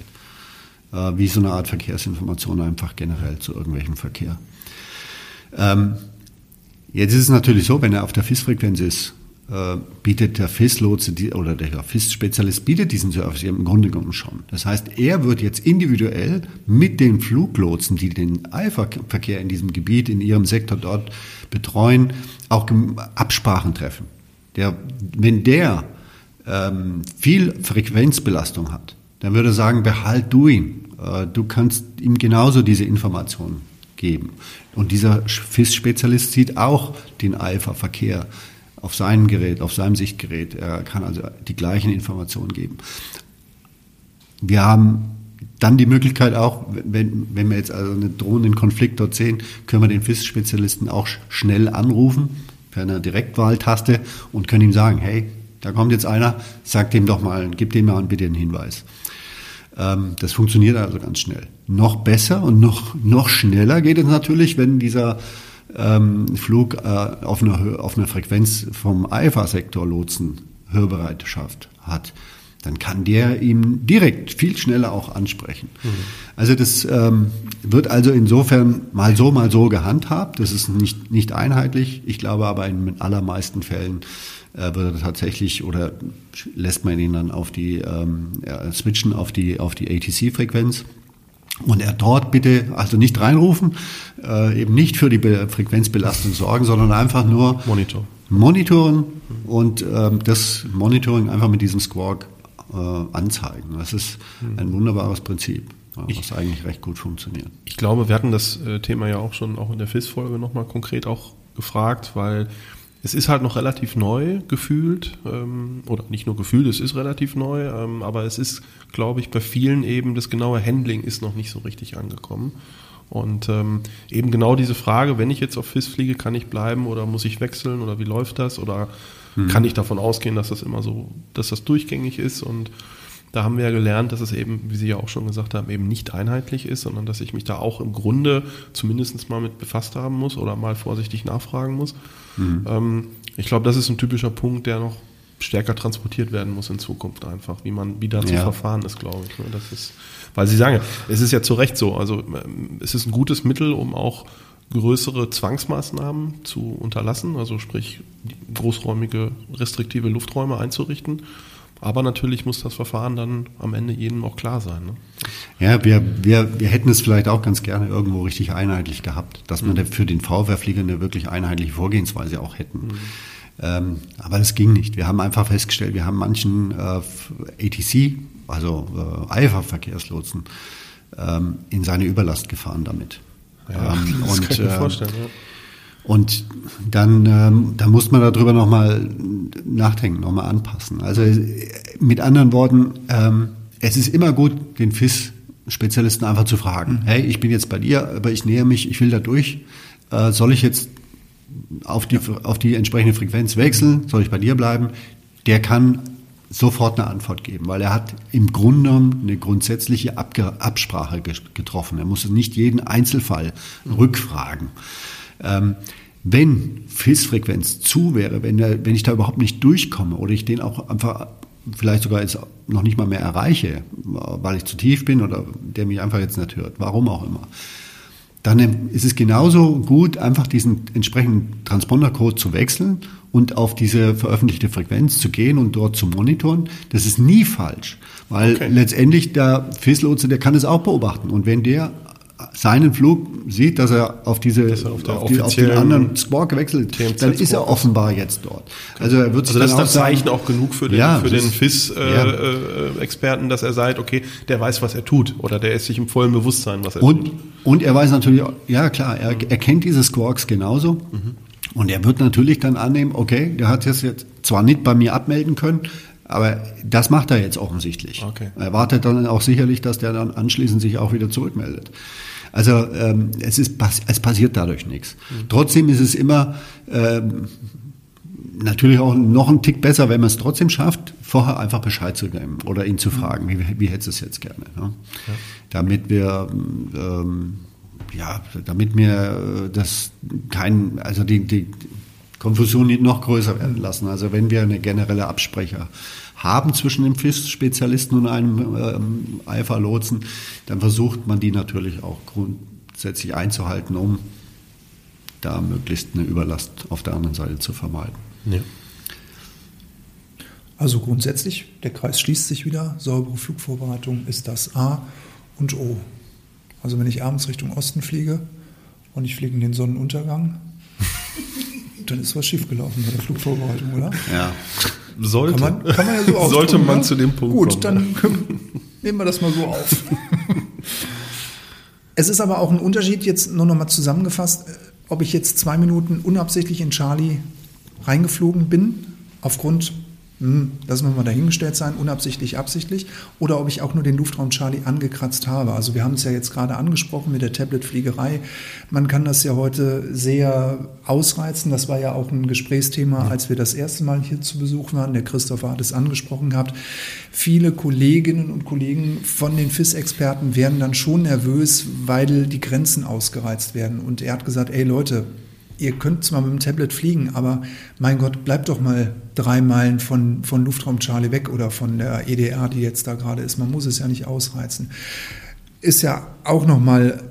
S5: Äh, wie so eine Art Verkehrsinformation einfach generell zu irgendwelchem Verkehr. Ähm, jetzt ist es natürlich so, wenn er auf der FIS-Frequenz ist, bietet der FIS-Lotse oder der FIS-Spezialist bietet diesen Service im Grunde genommen schon. Das heißt, er wird jetzt individuell mit den Fluglotsen, die den Eilverkehr in diesem Gebiet, in ihrem Sektor dort betreuen, auch Absprachen treffen. Der, wenn der ähm, viel Frequenzbelastung hat, dann würde er sagen, behalt du ihn. Äh, du kannst ihm genauso diese Informationen geben. Und dieser FIS-Spezialist sieht auch den Alpha-Verkehr auf seinem Gerät, auf seinem Sichtgerät. Er kann also die gleichen Informationen geben. Wir haben dann die Möglichkeit auch, wenn, wenn wir jetzt also einen drohenden Konflikt dort sehen, können wir den FIS-Spezialisten auch schnell anrufen per einer Direktwahltaste und können ihm sagen, hey, da kommt jetzt einer, sag dem doch mal, gib dem mal bitte einen Hinweis. Ähm, das funktioniert also ganz schnell. Noch besser und noch, noch schneller geht es natürlich, wenn dieser ähm, Flug äh, auf, einer, auf einer Frequenz vom IFA-Sektor-Lotsen Hörbereitschaft hat, dann kann der ihn direkt viel schneller auch ansprechen. Mhm. Also das ähm, wird also insofern mal so, mal so gehandhabt. Das ist nicht, nicht einheitlich. Ich glaube aber in den allermeisten Fällen äh, wird er tatsächlich oder lässt man ihn dann auf die ähm, ja, switchen auf die auf die ATC-Frequenz. Und er dort bitte also nicht reinrufen, äh, eben nicht für die Be Frequenzbelastung sorgen, sondern einfach nur
S2: Monitor.
S5: monitoren und ähm, das Monitoring einfach mit diesem Squawk äh, anzeigen. Das ist ein wunderbares Prinzip, ja, was ich, eigentlich recht gut funktioniert.
S2: Ich glaube, wir hatten das äh, Thema ja auch schon auch in der FIS-Folge nochmal konkret auch gefragt, weil es ist halt noch relativ neu gefühlt, ähm, oder nicht nur gefühlt, es ist relativ neu, ähm, aber es ist, glaube ich, bei vielen eben, das genaue Handling ist noch nicht so richtig angekommen. Und ähm, eben genau diese Frage, wenn ich jetzt auf FIS fliege, kann ich bleiben oder muss ich wechseln oder wie läuft das? Oder mhm. kann ich davon ausgehen, dass das immer so, dass das durchgängig ist? Und da haben wir ja gelernt, dass es eben, wie Sie ja auch schon gesagt haben, eben nicht einheitlich ist, sondern dass ich mich da auch im Grunde zumindest mal mit befasst haben muss oder mal vorsichtig nachfragen muss. Mhm. Ähm, ich glaube, das ist ein typischer Punkt, der noch stärker transportiert werden muss in Zukunft einfach, wie man wieder zu ja. verfahren ist, glaube ich. Ne? Das ist, weil Sie sagen, es ist ja zu Recht so, also ähm, es ist ein gutes Mittel, um auch größere Zwangsmaßnahmen zu unterlassen, also sprich großräumige restriktive Lufträume einzurichten. Aber natürlich muss das Verfahren dann am Ende jedem auch klar sein. Ne?
S5: Ja, wir, wir, wir hätten es vielleicht auch ganz gerne irgendwo richtig einheitlich gehabt, dass mhm. wir für den VW-Flieger eine wirklich einheitliche Vorgehensweise auch hätten. Mhm. Ähm, aber das ging nicht. Wir haben einfach festgestellt, wir haben manchen äh, ATC, also äh, IFA-Verkehrslotsen, ähm, in seine Überlast gefahren damit.
S2: Ja, ähm, das und, kann ich mir äh, vorstellen. Ja.
S5: Und dann, ähm, da muss man darüber nochmal nachdenken, nochmal anpassen. Also mit anderen Worten, ähm, es ist immer gut, den FIS-Spezialisten einfach zu fragen, mhm. hey, ich bin jetzt bei dir, aber ich näher mich, ich will da durch. Äh, soll ich jetzt auf die, auf die entsprechende Frequenz wechseln? Soll ich bei dir bleiben? Der kann sofort eine Antwort geben, weil er hat im Grunde eine grundsätzliche Absprache getroffen. Er muss nicht jeden Einzelfall rückfragen. Ähm, wenn FIS-Frequenz zu wäre, wenn, der, wenn ich da überhaupt nicht durchkomme oder ich den auch einfach vielleicht sogar jetzt noch nicht mal mehr erreiche, weil ich zu tief bin oder der mich einfach jetzt nicht hört, warum auch immer, dann ist es genauso gut, einfach diesen entsprechenden Transponder-Code zu wechseln und auf diese veröffentlichte Frequenz zu gehen und dort zu monitoren. Das ist nie falsch, weil okay. letztendlich der FIS-Lotse, der kann es auch beobachten. Und wenn der seinen Flug sieht, dass er auf diese er auf, auf, die, auf, den anderen Squawk gewechselt, TMZ dann ist er offenbar jetzt dort.
S2: Also er wird also das ist das Zeichen auch genug für den, ja, für den FIS-Experten, äh, ja. dass er sagt, okay, der weiß, was er tut oder der ist sich im vollen Bewusstsein, was er
S5: und,
S2: tut.
S5: Und er weiß natürlich, ja klar, er, er kennt diese Squawks genauso. Mhm. Und er wird natürlich dann annehmen, okay, der hat es jetzt zwar nicht bei mir abmelden können, aber das macht er jetzt offensichtlich. Okay. Er wartet dann auch sicherlich, dass der dann anschließend sich auch wieder zurückmeldet. Also ähm, es, ist, es passiert dadurch nichts. Mhm. Trotzdem ist es immer ähm, natürlich auch noch ein Tick besser, wenn man es trotzdem schafft, vorher einfach Bescheid zu geben oder ihn zu mhm. fragen, wie, wie hättest du es jetzt gerne. Ne? Ja. Damit wir ähm, ja, damit mir das kein, also die, die Konfusion nicht noch größer werden lassen. Also wenn wir eine generelle Absprecher haben zwischen dem FIS-Spezialisten und einem ähm, IFA-Lotsen, dann versucht man die natürlich auch grundsätzlich einzuhalten, um da möglichst eine Überlast auf der anderen Seite zu vermeiden. Ja.
S1: Also grundsätzlich, der Kreis schließt sich wieder. Saubere Flugvorbereitung ist das A und O. Also wenn ich abends Richtung Osten fliege und ich fliege in den Sonnenuntergang, dann ist was schiefgelaufen bei der Flugvorbereitung, oder?
S5: Ja.
S2: Sollte.
S1: Kann man, kann man ja so
S2: Sollte man ne? zu dem Punkt
S1: Gut, kommen. dann nehmen wir das mal so auf. es ist aber auch ein Unterschied, jetzt nur noch mal zusammengefasst, ob ich jetzt zwei Minuten unabsichtlich in Charlie reingeflogen bin, aufgrund hm, lassen wir mal dahingestellt sein, unabsichtlich, absichtlich, oder ob ich auch nur den Luftraum Charlie angekratzt habe. Also wir haben es ja jetzt gerade angesprochen mit der Tabletfliegerei. Man kann das ja heute sehr ausreizen. Das war ja auch ein Gesprächsthema, als wir das erste Mal hier zu Besuch waren. Der Christopher hat es angesprochen gehabt. Viele Kolleginnen und Kollegen von den FIS-Experten werden dann schon nervös, weil die Grenzen ausgereizt werden. Und er hat gesagt, ey Leute, ihr könnt zwar mit dem Tablet fliegen, aber mein Gott, bleibt doch mal drei Meilen von, von Luftraum Charlie weg oder von der EDR, die jetzt da gerade ist. Man muss es ja nicht ausreizen. Ist ja auch nochmal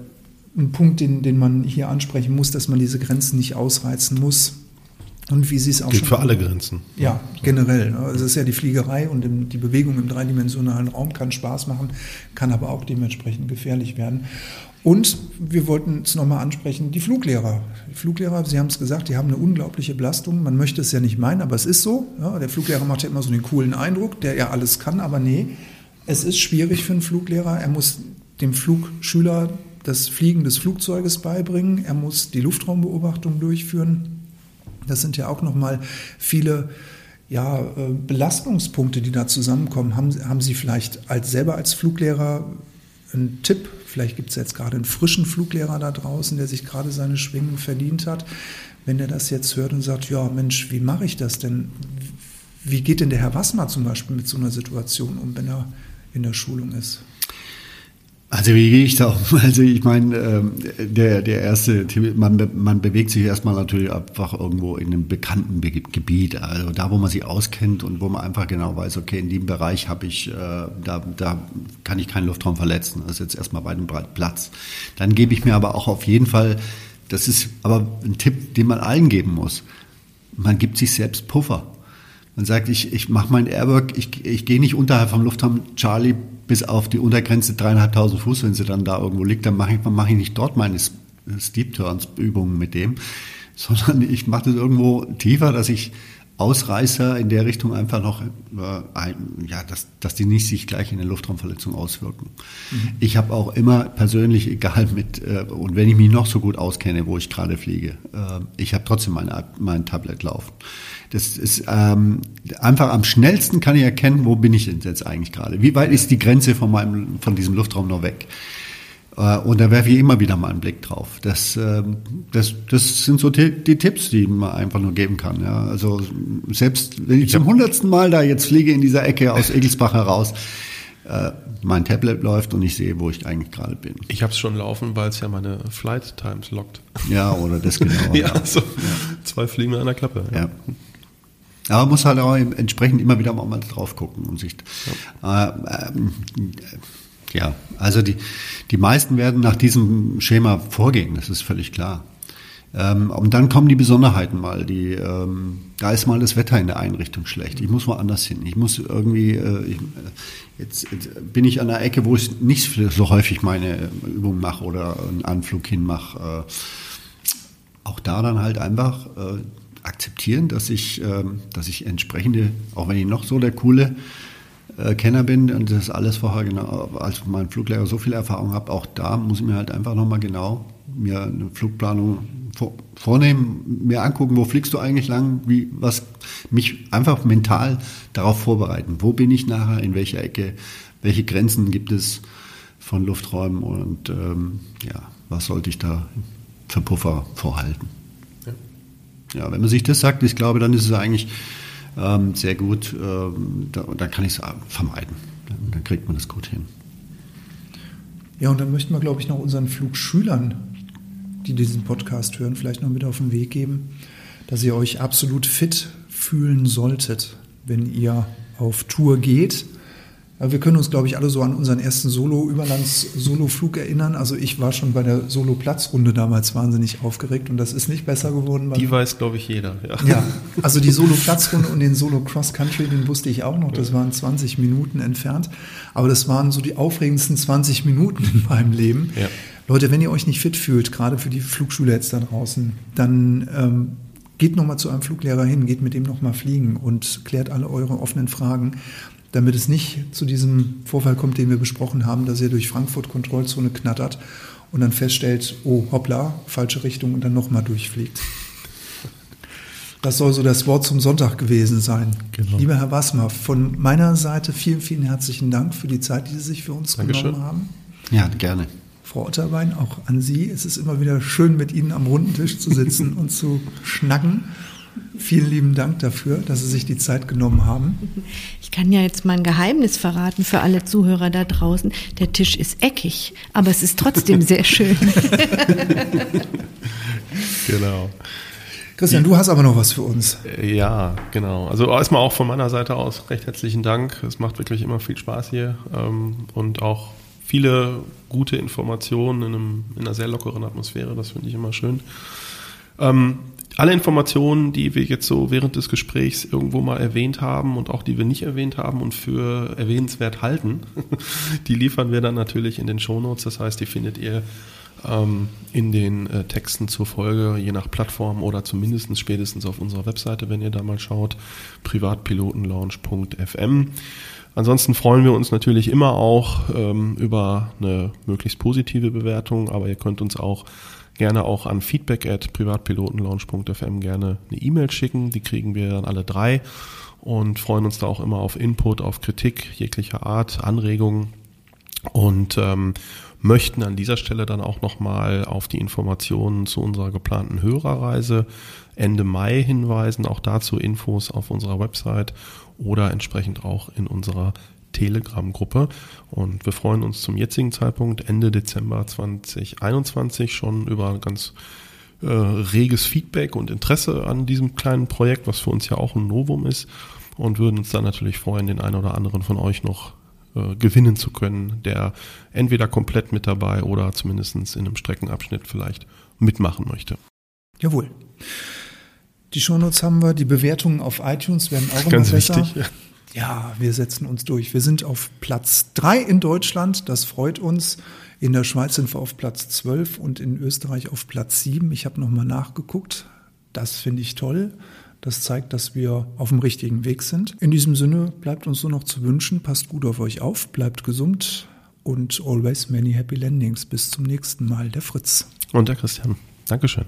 S1: ein Punkt, den, den man hier ansprechen muss, dass man diese Grenzen nicht ausreizen muss. Und wie Sie es auch
S2: Gilt für alle Grenzen.
S1: Ja, generell. Ne? Also es ist ja die Fliegerei und die Bewegung im dreidimensionalen Raum kann Spaß machen, kann aber auch dementsprechend gefährlich werden. Und wir wollten es nochmal ansprechen, die Fluglehrer. Die Fluglehrer, Sie haben es gesagt, die haben eine unglaubliche Belastung. Man möchte es ja nicht meinen, aber es ist so. Ja, der Fluglehrer macht ja immer so den coolen Eindruck, der ja alles kann, aber nee, es ist schwierig für einen Fluglehrer. Er muss dem Flugschüler das Fliegen des Flugzeuges beibringen. Er muss die Luftraumbeobachtung durchführen. Das sind ja auch nochmal viele ja, äh, Belastungspunkte, die da zusammenkommen. Haben, haben Sie vielleicht als selber als Fluglehrer einen Tipp? Vielleicht gibt es jetzt gerade einen frischen Fluglehrer da draußen, der sich gerade seine Schwingen verdient hat. Wenn er das jetzt hört und sagt, ja Mensch, wie mache ich das denn? Wie geht denn der Herr Wassmer zum Beispiel mit so einer Situation um, wenn er in der Schulung ist?
S5: Also wie gehe ich da um? Also ich meine, ähm, der, der erste, man, man bewegt sich erstmal natürlich einfach irgendwo in einem bekannten Gebiet, also da, wo man sich auskennt und wo man einfach genau weiß, okay, in dem Bereich habe ich, äh, da, da kann ich keinen Luftraum verletzen. Das ist jetzt erstmal bei dem Platz. Dann gebe ich mir aber auch auf jeden Fall, das ist aber ein Tipp, den man allen geben muss. Man gibt sich selbst Puffer. Man sagt, ich, ich mache mein Airwork, ich, ich gehe nicht unterhalb vom Luftraum Charlie bis auf die Untergrenze dreieinhalbtausend Fuß, wenn sie dann da irgendwo liegt, dann mache ich, mache ich nicht dort meine Steep Turns Übungen mit dem, sondern ich mache das irgendwo tiefer, dass ich Ausreißer in der Richtung einfach noch, äh, ja, dass, dass die nicht sich gleich in der Luftraumverletzung auswirken. Mhm. Ich habe auch immer persönlich, egal mit, äh, und wenn ich mich noch so gut auskenne, wo ich gerade fliege, äh, ich habe trotzdem meine, mein Tablet laufen. Das ist ähm, einfach am schnellsten kann ich erkennen, wo bin ich denn jetzt eigentlich gerade? Wie weit ist die Grenze von meinem, von diesem Luftraum noch weg? Äh, und da werfe ich immer wieder mal einen Blick drauf. Das, ähm, das, das sind so die, Tipps, die man einfach nur geben kann. Ja. Also selbst wenn ich zum hundertsten Mal da jetzt fliege in dieser Ecke aus Egelsbach heraus, äh, mein Tablet läuft und ich sehe, wo ich eigentlich gerade bin.
S2: Ich habe es schon laufen, weil es ja meine Flight Times lockt.
S5: Ja, oder das genau.
S2: ja, ja. So ja. zwei Fliegen mit einer Klappe.
S5: Ja. ja. Aber man muss halt auch entsprechend immer wieder mal drauf gucken und sich. Ja. Äh, äh, ja, also die, die meisten werden nach diesem Schema vorgehen, das ist völlig klar. Ähm, und dann kommen die Besonderheiten mal. Die, ähm, da ist mal das Wetter in der Einrichtung schlecht. Ich muss woanders hin. Ich muss irgendwie, äh, ich, jetzt, jetzt, bin ich an der Ecke, wo ich nicht so häufig meine Übung mache oder einen Anflug hinmache. Äh, auch da dann halt einfach äh, akzeptieren, dass ich, äh, dass ich entsprechende, auch wenn ich noch so der coole äh, Kenner bin und das alles vorher genau, als mein Fluglehrer so viel Erfahrung habe, auch da muss ich mir halt einfach nochmal genau mir eine Flugplanung vor, vornehmen, mir angucken, wo fliegst du eigentlich lang, wie, was, mich einfach mental darauf vorbereiten. Wo bin ich nachher, in welcher Ecke, welche Grenzen gibt es von Lufträumen und ähm, ja, was sollte ich da für Puffer vorhalten. Ja. wenn man sich das sagt, ich glaube, dann ist es eigentlich ähm, sehr gut, ähm, da, da, kann ich es vermeiden. Dann, dann kriegt man das gut hin.
S1: Ja, und dann möchten wir, glaube ich, noch unseren Flugschülern, die diesen Podcast hören, vielleicht noch mit auf den Weg geben, dass ihr euch absolut fit fühlen solltet, wenn ihr auf Tour geht wir können uns, glaube ich, alle so an unseren ersten Solo-Überlands-Solo-Flug erinnern. Also ich war schon bei der Solo-Platzrunde damals wahnsinnig aufgeregt und das ist nicht besser geworden.
S2: Die weiß, glaube ich, jeder.
S1: Ja, ja also die Solo-Platzrunde und den Solo-Cross-Country, den wusste ich auch noch. Das waren 20 Minuten entfernt. Aber das waren so die aufregendsten 20 Minuten in meinem Leben. Ja. Leute, wenn ihr euch nicht fit fühlt, gerade für die Flugschüler jetzt da draußen, dann ähm, geht nochmal zu einem Fluglehrer hin, geht mit dem nochmal fliegen und klärt alle eure offenen Fragen damit es nicht zu diesem Vorfall kommt, den wir besprochen haben, dass er durch Frankfurt Kontrollzone knattert und dann feststellt, oh hoppla, falsche Richtung und dann nochmal durchfliegt. Das soll so das Wort zum Sonntag gewesen sein. Genau. Lieber Herr Wassmer, von meiner Seite vielen, vielen herzlichen Dank für die Zeit, die Sie sich für uns Dankeschön. genommen haben.
S5: Ja, gerne.
S1: Frau Otterwein, auch an Sie. Es ist immer wieder schön, mit Ihnen am runden Tisch zu sitzen und zu schnacken. Vielen lieben Dank dafür, dass Sie sich die Zeit genommen haben.
S3: Ich kann ja jetzt mal ein Geheimnis verraten für alle Zuhörer da draußen. Der Tisch ist eckig, aber es ist trotzdem sehr schön.
S2: genau.
S1: Christian, du hast aber noch was für uns.
S2: Ja, genau. Also erstmal auch von meiner Seite aus recht herzlichen Dank. Es macht wirklich immer viel Spaß hier ähm, und auch viele gute Informationen in, einem, in einer sehr lockeren Atmosphäre. Das finde ich immer schön. Ähm, alle Informationen, die wir jetzt so während des Gesprächs irgendwo mal erwähnt haben und auch die wir nicht erwähnt haben und für erwähnenswert halten, die liefern wir dann natürlich in den Shownotes. Das heißt, die findet ihr ähm, in den äh, Texten zur Folge, je nach Plattform oder zumindest spätestens auf unserer Webseite, wenn ihr da mal schaut, privatpilotenlaunch.fm. Ansonsten freuen wir uns natürlich immer auch ähm, über eine möglichst positive Bewertung, aber ihr könnt uns auch gerne auch an feedback at privatpilotenlaunch.fm gerne eine E-Mail schicken. Die kriegen wir dann alle drei und freuen uns da auch immer auf Input, auf Kritik jeglicher Art, Anregungen und ähm, möchten an dieser Stelle dann auch nochmal auf die Informationen zu unserer geplanten Hörerreise Ende Mai hinweisen. Auch dazu Infos auf unserer Website oder entsprechend auch in unserer Telegram-Gruppe. Und wir freuen uns zum jetzigen Zeitpunkt, Ende Dezember 2021, schon über ganz äh, reges Feedback und Interesse an diesem kleinen Projekt, was für uns ja auch ein Novum ist. Und würden uns dann natürlich freuen, den einen oder anderen von euch noch äh, gewinnen zu können, der entweder komplett mit dabei oder zumindest in einem Streckenabschnitt vielleicht mitmachen möchte.
S1: Jawohl. Die Shownotes haben wir, die Bewertungen auf iTunes werden auch immer
S2: Ganz
S1: besser.
S2: wichtig. Ja.
S1: Ja, wir setzen uns durch. Wir sind auf Platz drei in Deutschland, das freut uns. In der Schweiz sind wir auf Platz 12 und in Österreich auf Platz 7. Ich habe nochmal nachgeguckt. Das finde ich toll. Das zeigt, dass wir auf dem richtigen Weg sind. In diesem Sinne bleibt uns nur noch zu wünschen, passt gut auf euch auf, bleibt gesund und always many happy landings. Bis zum nächsten Mal, der Fritz.
S2: Und der Christian. Dankeschön.